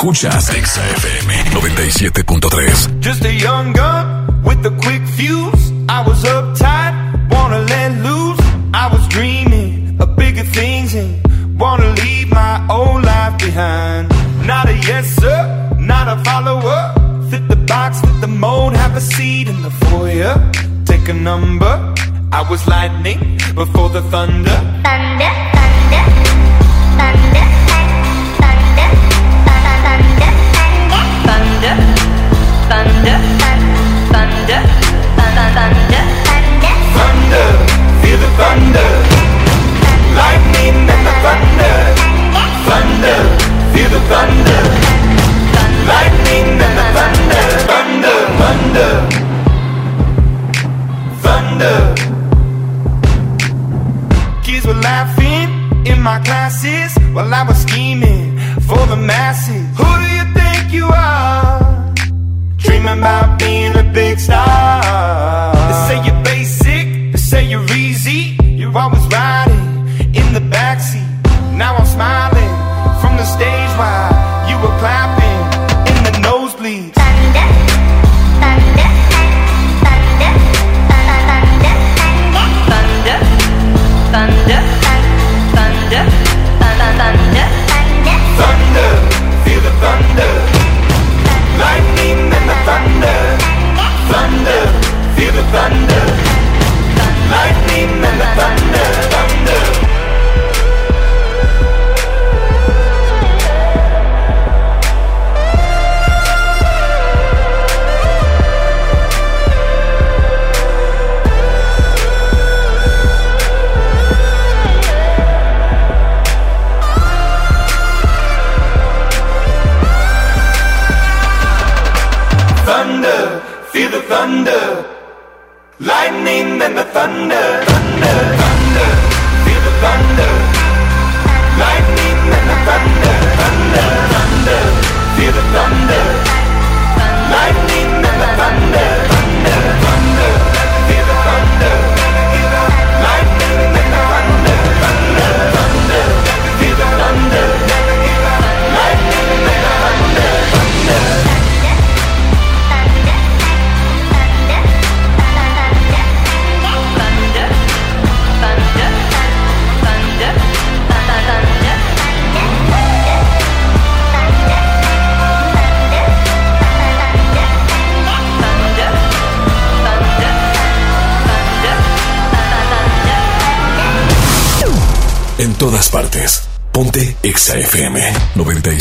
Escuchas XFM 97.3. Just a young gun with a quick fuse. I was uptight, wanna let loose. I was dreaming of bigger things and wanna leave my old life behind. Not a yes sir, not a follower. Fit the box, fit the mold, have a seat in the foyer. Take a number. I was lightning before the thunder. Thunder, thunder,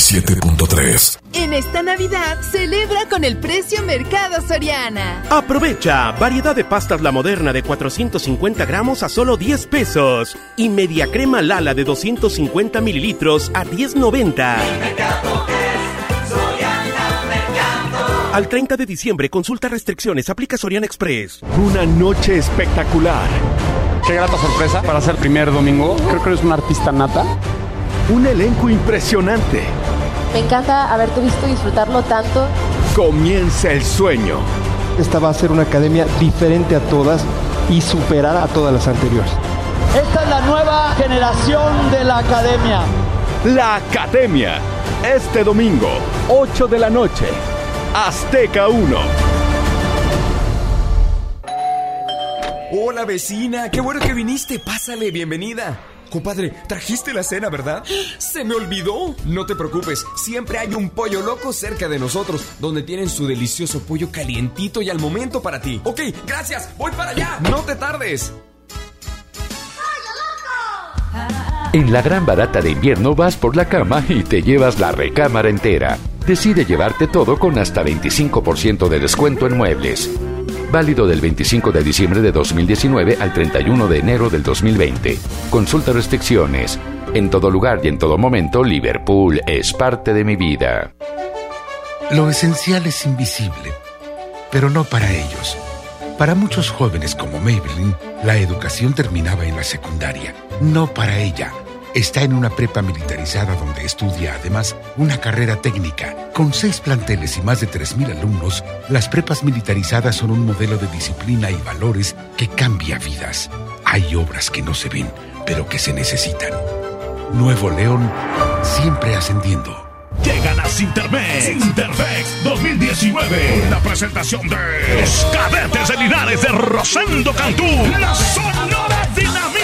97.3. En esta Navidad, celebra con el precio Mercado Soriana. Aprovecha variedad de pastas La Moderna de 450 gramos a solo 10 pesos y media crema Lala de 250 mililitros a 10.90. Al 30 de diciembre, consulta restricciones, aplica Soriana Express. Una noche espectacular. Qué grata sorpresa para ser primer domingo. Creo que eres un artista nata. Un elenco impresionante. Me encanta haberte visto disfrutarlo tanto. Comienza el sueño. Esta va a ser una academia diferente a todas y superar a todas las anteriores. Esta es la nueva generación de la academia. La Academia. Este domingo, 8 de la noche. Azteca 1. Hola vecina, qué bueno que viniste. Pásale, bienvenida. Compadre, trajiste la cena, ¿verdad? Se me olvidó. No te preocupes, siempre hay un pollo loco cerca de nosotros, donde tienen su delicioso pollo calientito y al momento para ti. Ok, gracias, voy para allá. No te tardes. En la gran barata de invierno vas por la cama y te llevas la recámara entera. Decide llevarte todo con hasta 25% de descuento en muebles. Válido del 25 de diciembre de 2019 al 31 de enero del 2020. Consulta restricciones. En todo lugar y en todo momento, Liverpool es parte de mi vida. Lo esencial es invisible, pero no para ellos. Para muchos jóvenes como Maybelline, la educación terminaba en la secundaria. No para ella. Está en una prepa militarizada donde estudia además una carrera técnica. Con seis planteles y más de 3.000 alumnos, las prepas militarizadas son un modelo de disciplina y valores que cambia vidas. Hay obras que no se ven, pero que se necesitan. Nuevo León, siempre ascendiendo. Llegan a Sintermex. Sintermex 2019. La presentación de los cadetes de Linares de Rosendo Cantú. La Sonora Dinamita.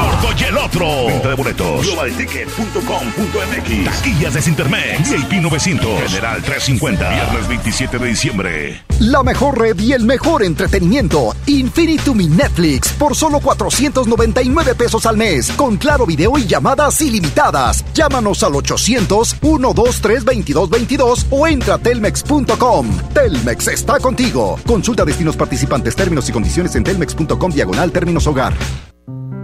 Gordo y el otro. Venta de boletos. Globalticket.com.mx. Taquillas de Sintermex. VIP 900. General 350. Viernes 27 de diciembre. La mejor red y el mejor entretenimiento. Infinitum mi Netflix por solo 499 pesos al mes. Con claro video y llamadas ilimitadas. Llámanos al 800-123-2222 o entra a telmex.com. Telmex está contigo. Consulta destinos participantes, términos y condiciones en telmex.com diagonal términos hogar.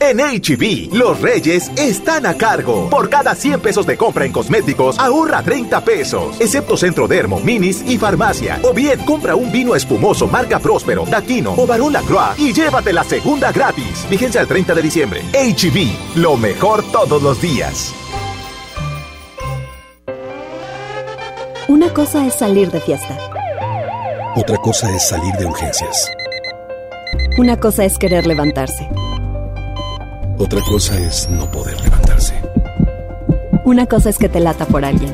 En HB, los reyes están a cargo. Por cada 100 pesos de compra en cosméticos, ahorra 30 pesos. Excepto Centro Dermo, Minis y Farmacia. O bien, compra un vino espumoso marca Próspero, Daquino o Barón Lacroix y llévate la segunda gratis. Vigencia el 30 de diciembre. HB, lo mejor todos los días. Una cosa es salir de fiesta. Otra cosa es salir de urgencias. Una cosa es querer levantarse. Otra cosa es no poder levantarse. Una cosa es que te lata por alguien.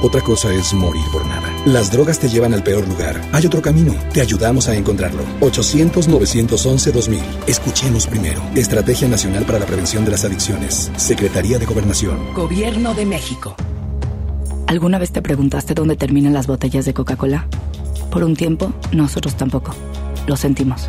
Otra cosa es morir por nada. Las drogas te llevan al peor lugar. Hay otro camino. Te ayudamos a encontrarlo. 800-911-2000. Escuchemos primero. Estrategia Nacional para la Prevención de las Adicciones. Secretaría de Gobernación. Gobierno de México. ¿Alguna vez te preguntaste dónde terminan las botellas de Coca-Cola? Por un tiempo, nosotros tampoco. Lo sentimos.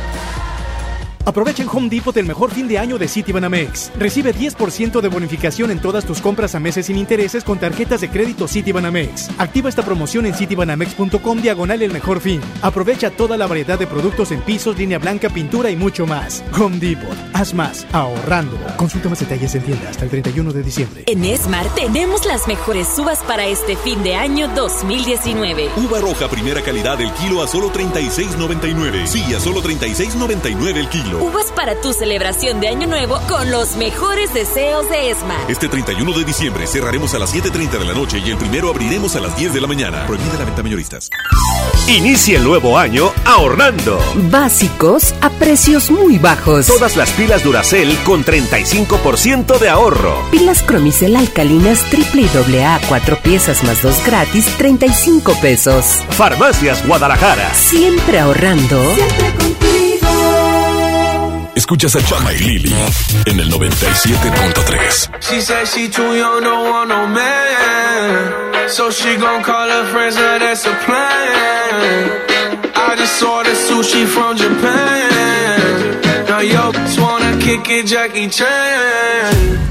Aprovecha en Home Depot el mejor fin de año de Citibanamex. Recibe 10% de bonificación en todas tus compras a meses sin intereses con tarjetas de crédito Citibanamex. Activa esta promoción en citibanamex.com diagonal el mejor fin. Aprovecha toda la variedad de productos en pisos, línea blanca, pintura y mucho más. Home Depot. Haz más ahorrando. Consulta más detalles en tienda hasta el 31 de diciembre. En Esmar tenemos las mejores uvas para este fin de año 2019. Uva roja primera calidad del kilo a solo 36.99. Sí, a solo 36.99 el kilo. Uvas para tu celebración de Año Nuevo con los mejores deseos de Esmar. Este 31 de diciembre cerraremos a las 7.30 de la noche y el primero abriremos a las 10 de la mañana. Prohibida la venta mayoristas. Inicia el nuevo año ahorrando. Básicos a precios muy bajos. Todas las pilas Duracell con 35% de ahorro. Pilas Cromicel alcalinas triple y AA, cuatro piezas más dos gratis, 35 pesos. Farmacias Guadalajara. Siempre ahorrando. Escuchas a Chama y Lili en el 97.3. She said she too young, don't want no man. So she gon' call her friends, now that's a plan. I just ordered sushi from Japan. Now yo, just wanna kick it, Jackie Chan.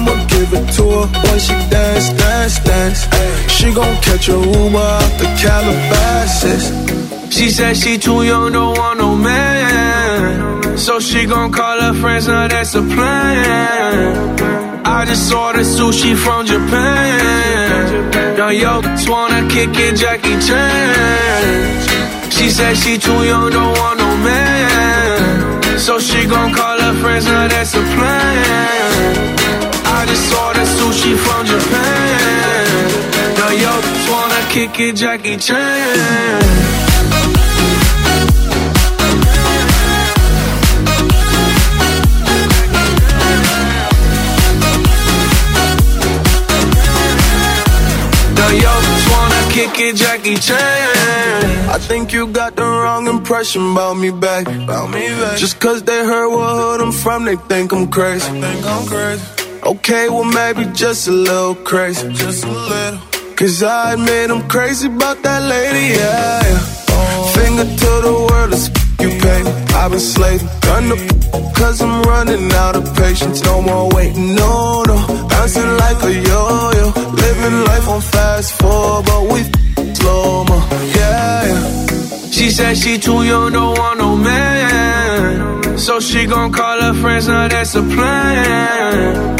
I'ma give it to her when she dance, dance, dance. She gon' catch a Uber out the Calabasas. She said she too young, don't want no man. So she gon' call her friends, now that's a plan. I just ordered sushi from Japan. Now yo, wanna kick it, Jackie Chan. She said she too young, don't want no man. So she gon' call her friends, now that's a plan. I just ordered sushi from Japan. Now yo, just wanna kick it, Jackie Chan. Jackie Chan. I think you got the wrong impression about me back. About me back. Just cause they heard what hood I'm from, they think I'm crazy. think I'm crazy. Okay, well maybe just a little crazy. Just a little. Cause I admit I'm crazy about that lady, yeah. yeah. Finger to the world, it's you pay. I've been slaving, done the cause I'm running out of patience. No more waiting, no, no. Bouncing like a yo-yo. Living life on fast forward, but we slow mo, yeah, yeah. She said she too young, don't want no man. So she gon' call her friends, now that's a plan.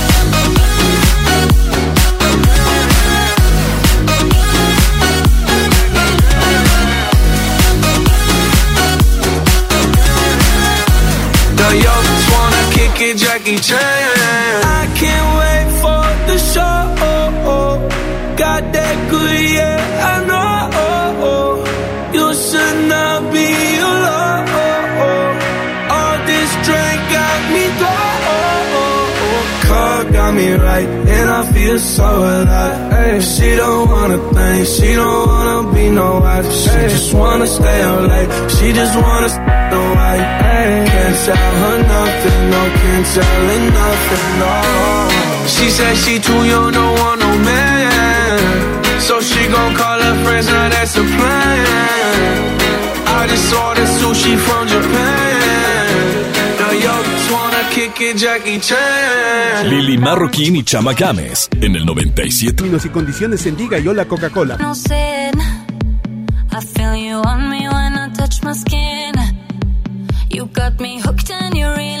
Now yo, just wanna kick it, Jackie Chan. I can't wait for the show. Got that good, yeah, I know. You should not be alone. Got me right, and I feel so alive. Ay, she don't wanna think, she don't wanna be no wife. She just wanna stay up late, she just wanna stay no white. Can't tell her nothing, no, can't tell her nothing, no. She said she too young, don't want no man. So she gon' call her friends, now that's a plan. I just ordered sushi from Japan. Jackie Chan. Lili Marroquín y Chama Games en el 97. Términos y condiciones en Liga y Hola Coca-Cola. No sin. I feel you on me when I touch my skin. You got me hooked and you're reeling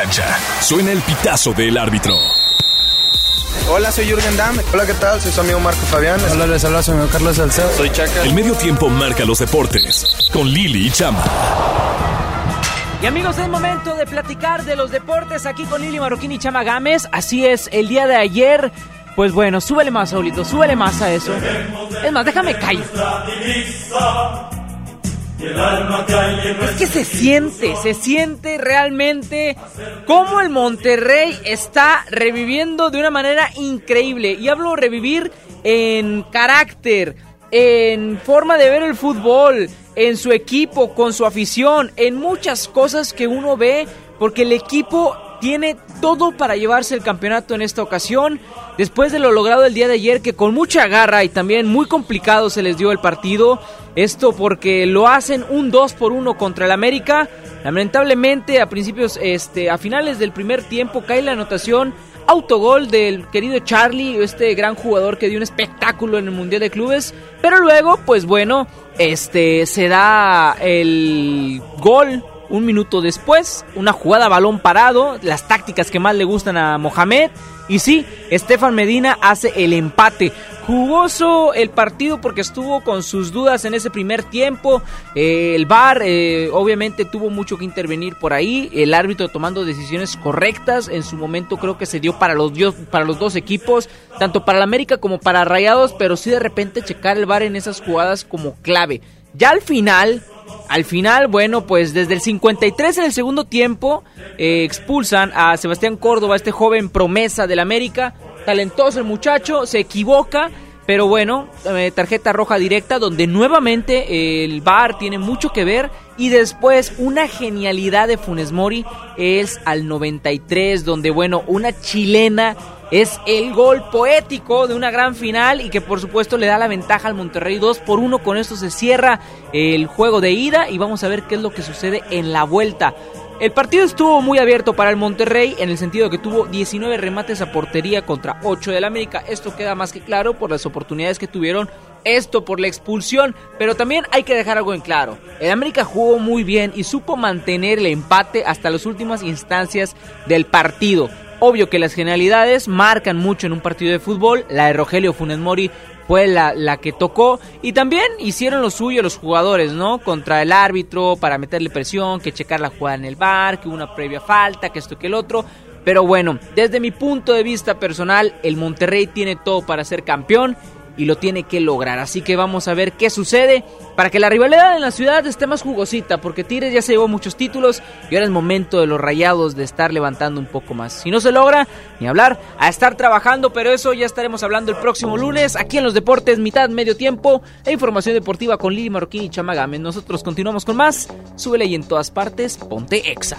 Cancha. Suena el pitazo del árbitro. Hola, soy Jürgen Damm. Hola, ¿qué tal? Soy su amigo Marco Fabián. Hola, les habla su amigo Carlos Salcedo. Soy Chaca. El medio tiempo marca los deportes con Lili y Chama. Y amigos, es momento de platicar de los deportes aquí con Lili Marroquín y Chama Gámez. Así es, el día de ayer, pues bueno, súbele más, Saulito, súbele más a eso. Es más, déjame caer. Es que se siente, se siente realmente cómo el Monterrey está reviviendo de una manera increíble. Y hablo revivir en carácter, en forma de ver el fútbol, en su equipo, con su afición, en muchas cosas que uno ve, porque el equipo tiene todo para llevarse el campeonato en esta ocasión. Después de lo logrado el día de ayer, que con mucha garra y también muy complicado se les dio el partido. Esto porque lo hacen un 2 por 1 contra el América. Lamentablemente, a principios, este, a finales del primer tiempo, cae la anotación autogol del querido Charlie, este gran jugador que dio un espectáculo en el Mundial de Clubes. Pero luego, pues bueno, este se da el gol un minuto después, una jugada balón parado, las tácticas que más le gustan a Mohamed. Y sí, Estefan Medina hace el empate. Jugoso el partido porque estuvo con sus dudas en ese primer tiempo. Eh, el VAR eh, obviamente tuvo mucho que intervenir por ahí. El árbitro tomando decisiones correctas. En su momento creo que se dio para los, para los dos equipos, tanto para el América como para Rayados. Pero sí de repente checar el VAR en esas jugadas como clave. Ya al final, al final, bueno, pues desde el 53 en el segundo tiempo eh, expulsan a Sebastián Córdoba, este joven promesa del América. Talentoso el muchacho, se equivoca, pero bueno, eh, tarjeta roja directa donde nuevamente eh, el VAR tiene mucho que ver y después una genialidad de Funes Mori es al 93 donde bueno, una chilena es el gol poético de una gran final y que por supuesto le da la ventaja al Monterrey 2 por 1. Con esto se cierra el juego de ida y vamos a ver qué es lo que sucede en la vuelta. El partido estuvo muy abierto para el Monterrey en el sentido de que tuvo 19 remates a portería contra 8 del América. Esto queda más que claro por las oportunidades que tuvieron, esto por la expulsión, pero también hay que dejar algo en claro. El América jugó muy bien y supo mantener el empate hasta las últimas instancias del partido. Obvio que las genialidades marcan mucho en un partido de fútbol. La de Rogelio Funes Mori fue la, la, que tocó. Y también hicieron lo suyo los jugadores, ¿no? Contra el árbitro para meterle presión, que checar la jugada en el bar, que una previa falta, que esto que el otro. Pero bueno, desde mi punto de vista personal, el Monterrey tiene todo para ser campeón y lo tiene que lograr. Así que vamos a ver qué sucede para que la rivalidad en la ciudad esté más jugosita, porque Tigres ya se llevó muchos títulos y ahora es momento de los rayados de estar levantando un poco más. Si no se logra, ni hablar, a estar trabajando, pero eso ya estaremos hablando el próximo lunes aquí en los deportes, mitad, medio tiempo, e información deportiva con Lili Marroquín y Chamagames. Nosotros continuamos con más, súbele y en todas partes, ponte exa.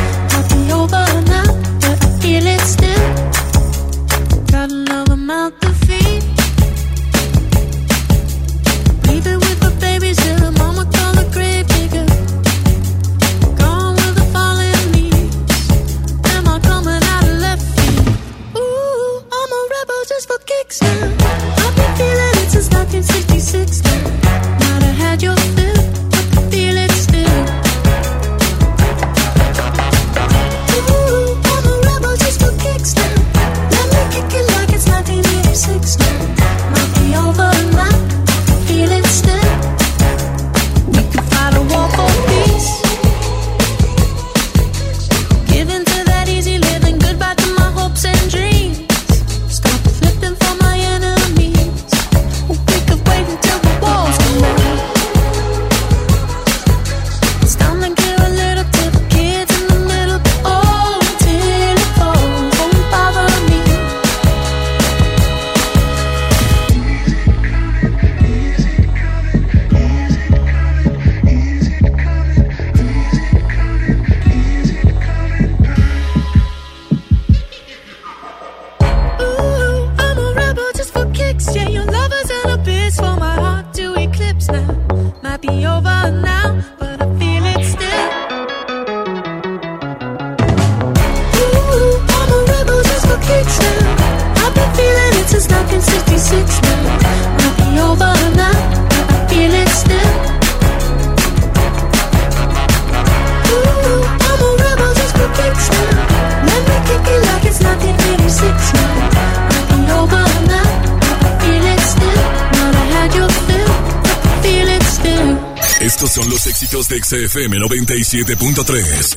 XFM 97.3.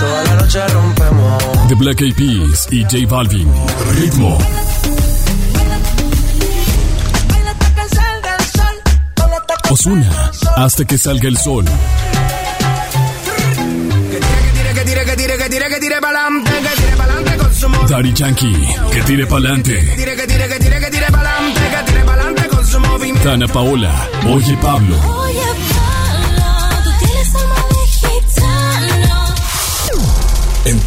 Toda la noche rompemos. The Black Eyed Peas y J Balvin. Ritmo. Osuna. Hasta que salga el sol. Que tire, que tire, que tire, que tire pa'lante, que tire pa'lante con su movimiento. Daddy Yankee. Que tire pa'lante. Tire, que tire, que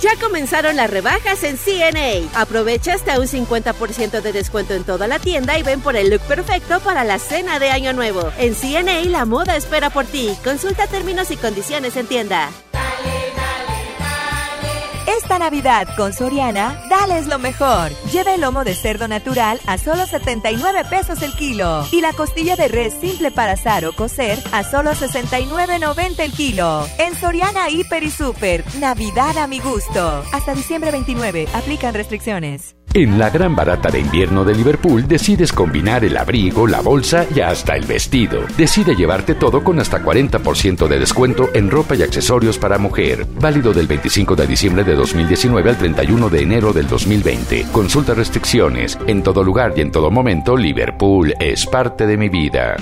Ya comenzaron las rebajas en CNA. Aprovecha hasta un 50% de descuento en toda la tienda y ven por el look perfecto para la cena de Año Nuevo. En CNA la moda espera por ti. Consulta términos y condiciones en tienda. Esta Navidad con Soriana, dales lo mejor. Lleva el lomo de cerdo natural a solo 79 pesos el kilo y la costilla de res simple para asar o cocer a solo 69.90 el kilo. En Soriana Hiper y Super, Navidad a mi gusto. Hasta diciembre 29, aplican restricciones. En la gran barata de invierno de Liverpool decides combinar el abrigo, la bolsa y hasta el vestido. Decide llevarte todo con hasta 40% de descuento en ropa y accesorios para mujer. Válido del 25 de diciembre de 2019 al 31 de enero del 2020. Consulta restricciones. En todo lugar y en todo momento, Liverpool es parte de mi vida.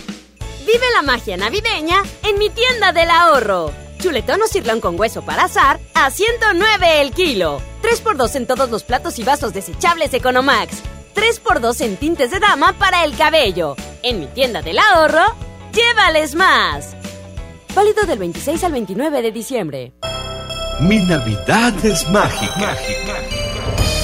Vive la magia navideña en mi tienda del ahorro. Chuletón o cirlón con hueso para azar a 109 el kilo. 3x2 en todos los platos y vasos desechables Economax. 3x2 en tintes de dama para el cabello. En mi tienda del ahorro, llévales más. Válido del 26 al 29 de diciembre. Mi Navidad es mágica.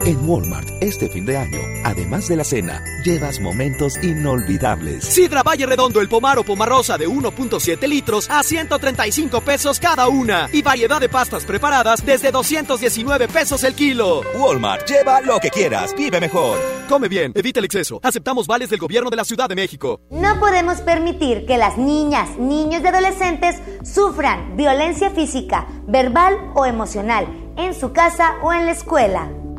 En Walmart, este fin de año, además de la cena, llevas momentos inolvidables. Sidra Valle Redondo, el pomar o pomarosa de 1.7 litros a 135 pesos cada una. Y variedad de pastas preparadas desde 219 pesos el kilo. Walmart, lleva lo que quieras, vive mejor. Come bien, evita el exceso. Aceptamos vales del gobierno de la Ciudad de México. No podemos permitir que las niñas, niños y adolescentes sufran violencia física, verbal o emocional en su casa o en la escuela.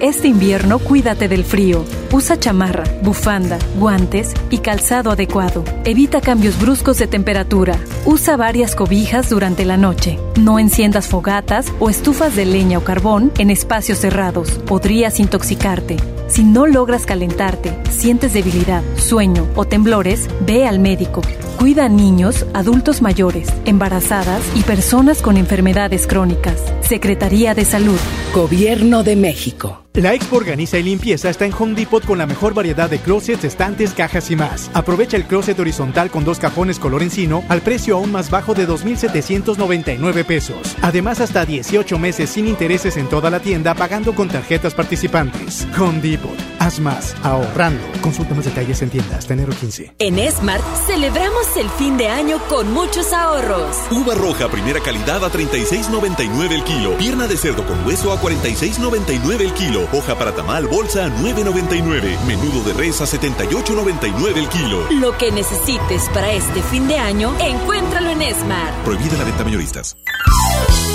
Este invierno cuídate del frío. Usa chamarra, bufanda, guantes y calzado adecuado. Evita cambios bruscos de temperatura. Usa varias cobijas durante la noche. No enciendas fogatas o estufas de leña o carbón en espacios cerrados. Podrías intoxicarte. Si no logras calentarte, sientes debilidad, sueño o temblores, ve al médico. Cuida a niños, adultos mayores, embarazadas y personas con enfermedades crónicas. Secretaría de Salud. Gobierno de México. La Expo Organiza y Limpieza está en Home Depot con la mejor variedad de closets, estantes, cajas y más. Aprovecha el closet horizontal con dos cajones color encino al precio aún más bajo de 2,799 pesos. Además, hasta 18 meses sin intereses en toda la tienda pagando con tarjetas participantes. Home Depot. Haz más, ahorrando. Consulta más detalles en tienda hasta enero 15. En Smart celebramos el fin de año con muchos ahorros. Uva roja primera calidad a 36.99 el kilo. Pierna de cerdo con hueso a 46.99 el kilo. Hoja para tamal bolsa a 9.99. Menudo de res a 78.99 el kilo. Lo que necesites para este fin de año, encuéntralo en Smart. Prohibida la venta mayoristas.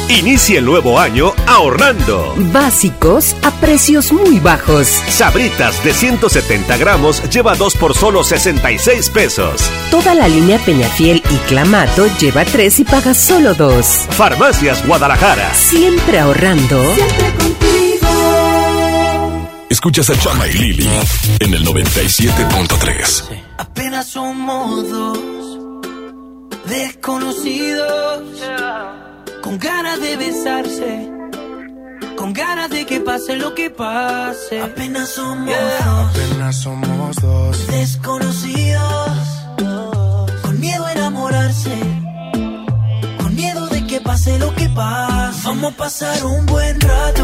Inicia el nuevo año ahorrando. Básicos a precios muy bajos. Sabritas de 170 gramos lleva 2 por solo 66 pesos. Toda la línea Peñafiel y Clamato lleva 3 y paga solo 2. Farmacias Guadalajara. Siempre ahorrando. Escuchas a Chama y Lili en el 97.3. Apenas somos dos desconocidos con ganas de besarse, con ganas de que pase lo que pase. Apenas somos dos Apenas somos dos. desconocidos con miedo a enamorarse, con miedo de que pase lo que pase. Vamos a pasar un buen rato.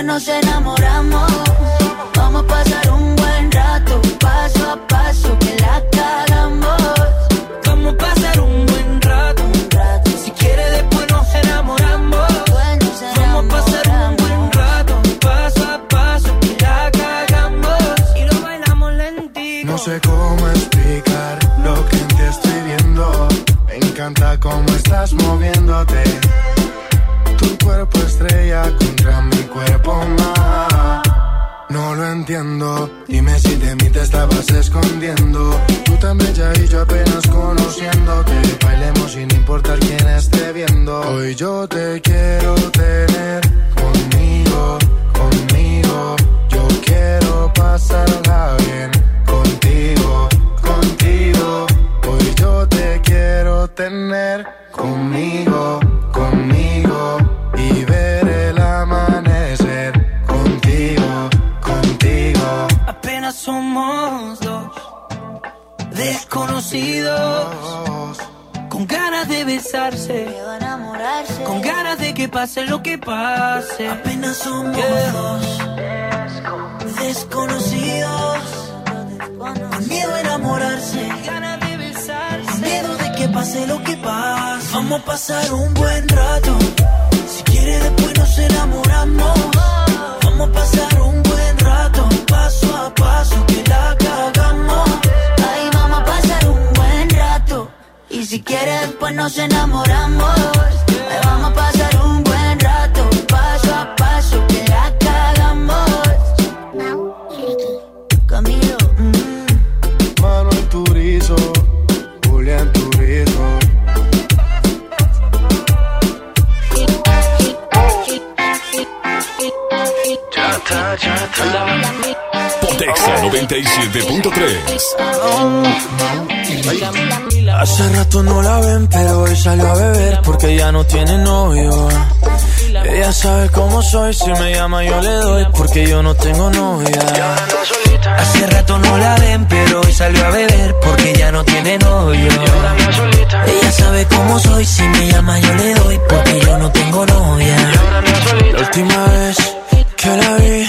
Después nos enamoramos. Vamos a pasar un buen rato, paso a paso, que la cagamos. Vamos a pasar un buen rato. Si quieres, después nos enamoramos. Vamos a pasar un buen rato, paso a paso, que la cagamos. Y lo bailamos lentito. No sé cómo explicar lo que en ti estoy viendo. Me encanta cómo estás moviéndote. Cuerpo estrella contra mi cuerpo más. No lo entiendo. Dime si de mí te estabas escondiendo. Tú tan bella y yo apenas conociéndote. Bailemos sin importar quién esté viendo. Hoy yo te quiero tener conmigo, conmigo. Yo quiero pasarla bien contigo, contigo. Hoy yo te quiero tener conmigo, conmigo. Somos dos desconocidos. Con ganas de besarse, con ganas de que pase lo que pase. Apenas somos dos desconocidos. con miedo a enamorarse, ganas de besarse, con miedo de que pase lo que pase. Vamos a pasar un buen rato. Si quiere después nos enamoramos. Vamos a pasar un buen rato, paso a paso que la cagamos. Ahí vamos a pasar un buen rato. Y si quiere después nos enamoramos. Hace rato no la ven, pero hoy salió a beber porque ya no tiene novio. Ella sabe cómo soy, si me llama yo le doy porque yo no tengo novia. Hace rato no la ven, pero hoy salió a beber porque ya no tiene novio. Ella sabe cómo soy, si me llama yo le doy porque yo no tengo novia. La última vez que la vi,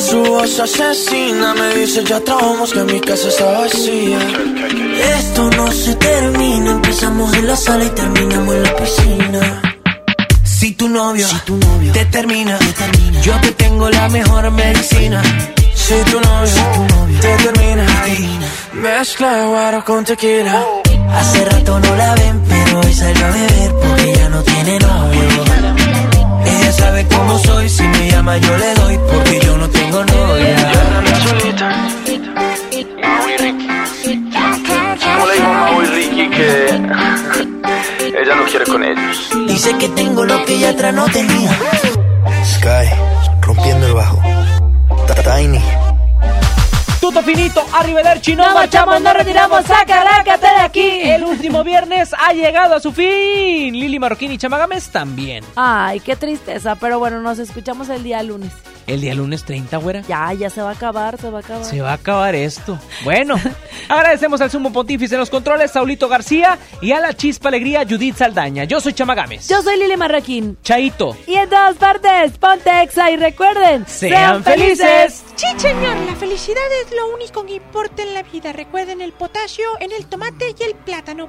Su voz asesina me dice ya trabajamos que mi casa está vacía. Esto no se termina, empezamos en la sala y terminamos en la piscina. Si tu novio, te, termina, yo te tengo la mejor medicina. Si tu novio, te termina, mezcla guaro con tequila. Hace rato no la ven, pero hoy salió a beber porque ya no tiene novio. Ella cómo soy, si me llama yo le doy porque yo no tengo novia. ¿Cómo le dijo Mau y Ricky que ella no quiere con ellos? Dice que tengo lo que ella atrás no tenía. Sky, rompiendo el bajo. Tiny. Tuto finito, arrivederci, no marchamos, no retiramos, saca, lácate de aquí. El último viernes ha llegado a su fin. Lili Marroquín y Chamagames también. Ay, qué tristeza, pero bueno, nos escuchamos el día lunes. El día lunes 30, güera. Ya, ya se va a acabar, se va a acabar. Se va a acabar esto. Bueno, agradecemos al sumo pontífice en los controles, Saulito García, y a la chispa alegría, Judith Saldaña. Yo soy Chamagames. Yo soy Lili Marroquín. Chaito. Y en todas partes, ponte exa y recuerden, ¡Sean felices! Sí, señor, la felicidad es lo único que importa en la vida. Recuerden el potasio en el tomate y el plátano.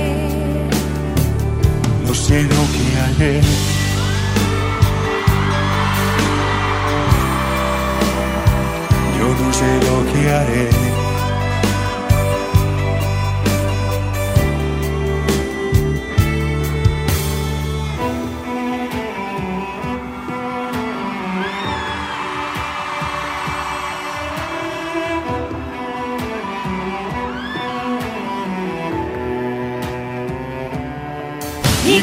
No sé lo que haré. Yo no sé lo que haré.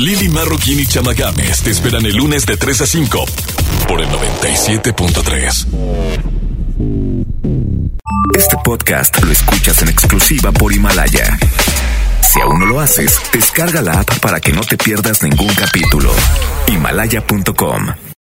Lili Marroquín y Chama Games te esperan el lunes de 3 a 5 por el 97.3. Este podcast lo escuchas en exclusiva por Himalaya. Si aún no lo haces, descarga la app para que no te pierdas ningún capítulo. Himalaya.com